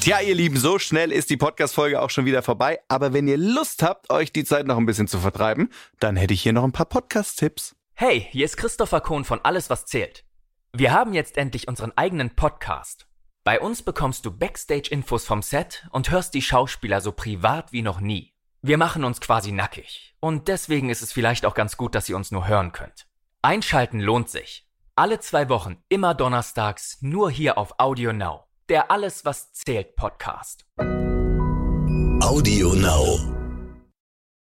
Tja, ihr Lieben, so schnell ist die Podcast-Folge auch schon wieder vorbei. Aber wenn ihr Lust habt, euch die Zeit noch ein bisschen zu vertreiben, dann hätte ich hier noch ein paar Podcast-Tipps. Hey, hier ist Christopher Kohn von Alles, was zählt. Wir haben jetzt endlich unseren eigenen Podcast. Bei uns bekommst du Backstage-Infos vom Set und hörst die Schauspieler so privat wie noch nie. Wir machen uns quasi nackig. Und deswegen ist es vielleicht auch ganz gut, dass ihr uns nur hören könnt. Einschalten lohnt sich. Alle zwei Wochen, immer donnerstags, nur hier auf Audio Now. Der Alles, was zählt Podcast. Audio Now.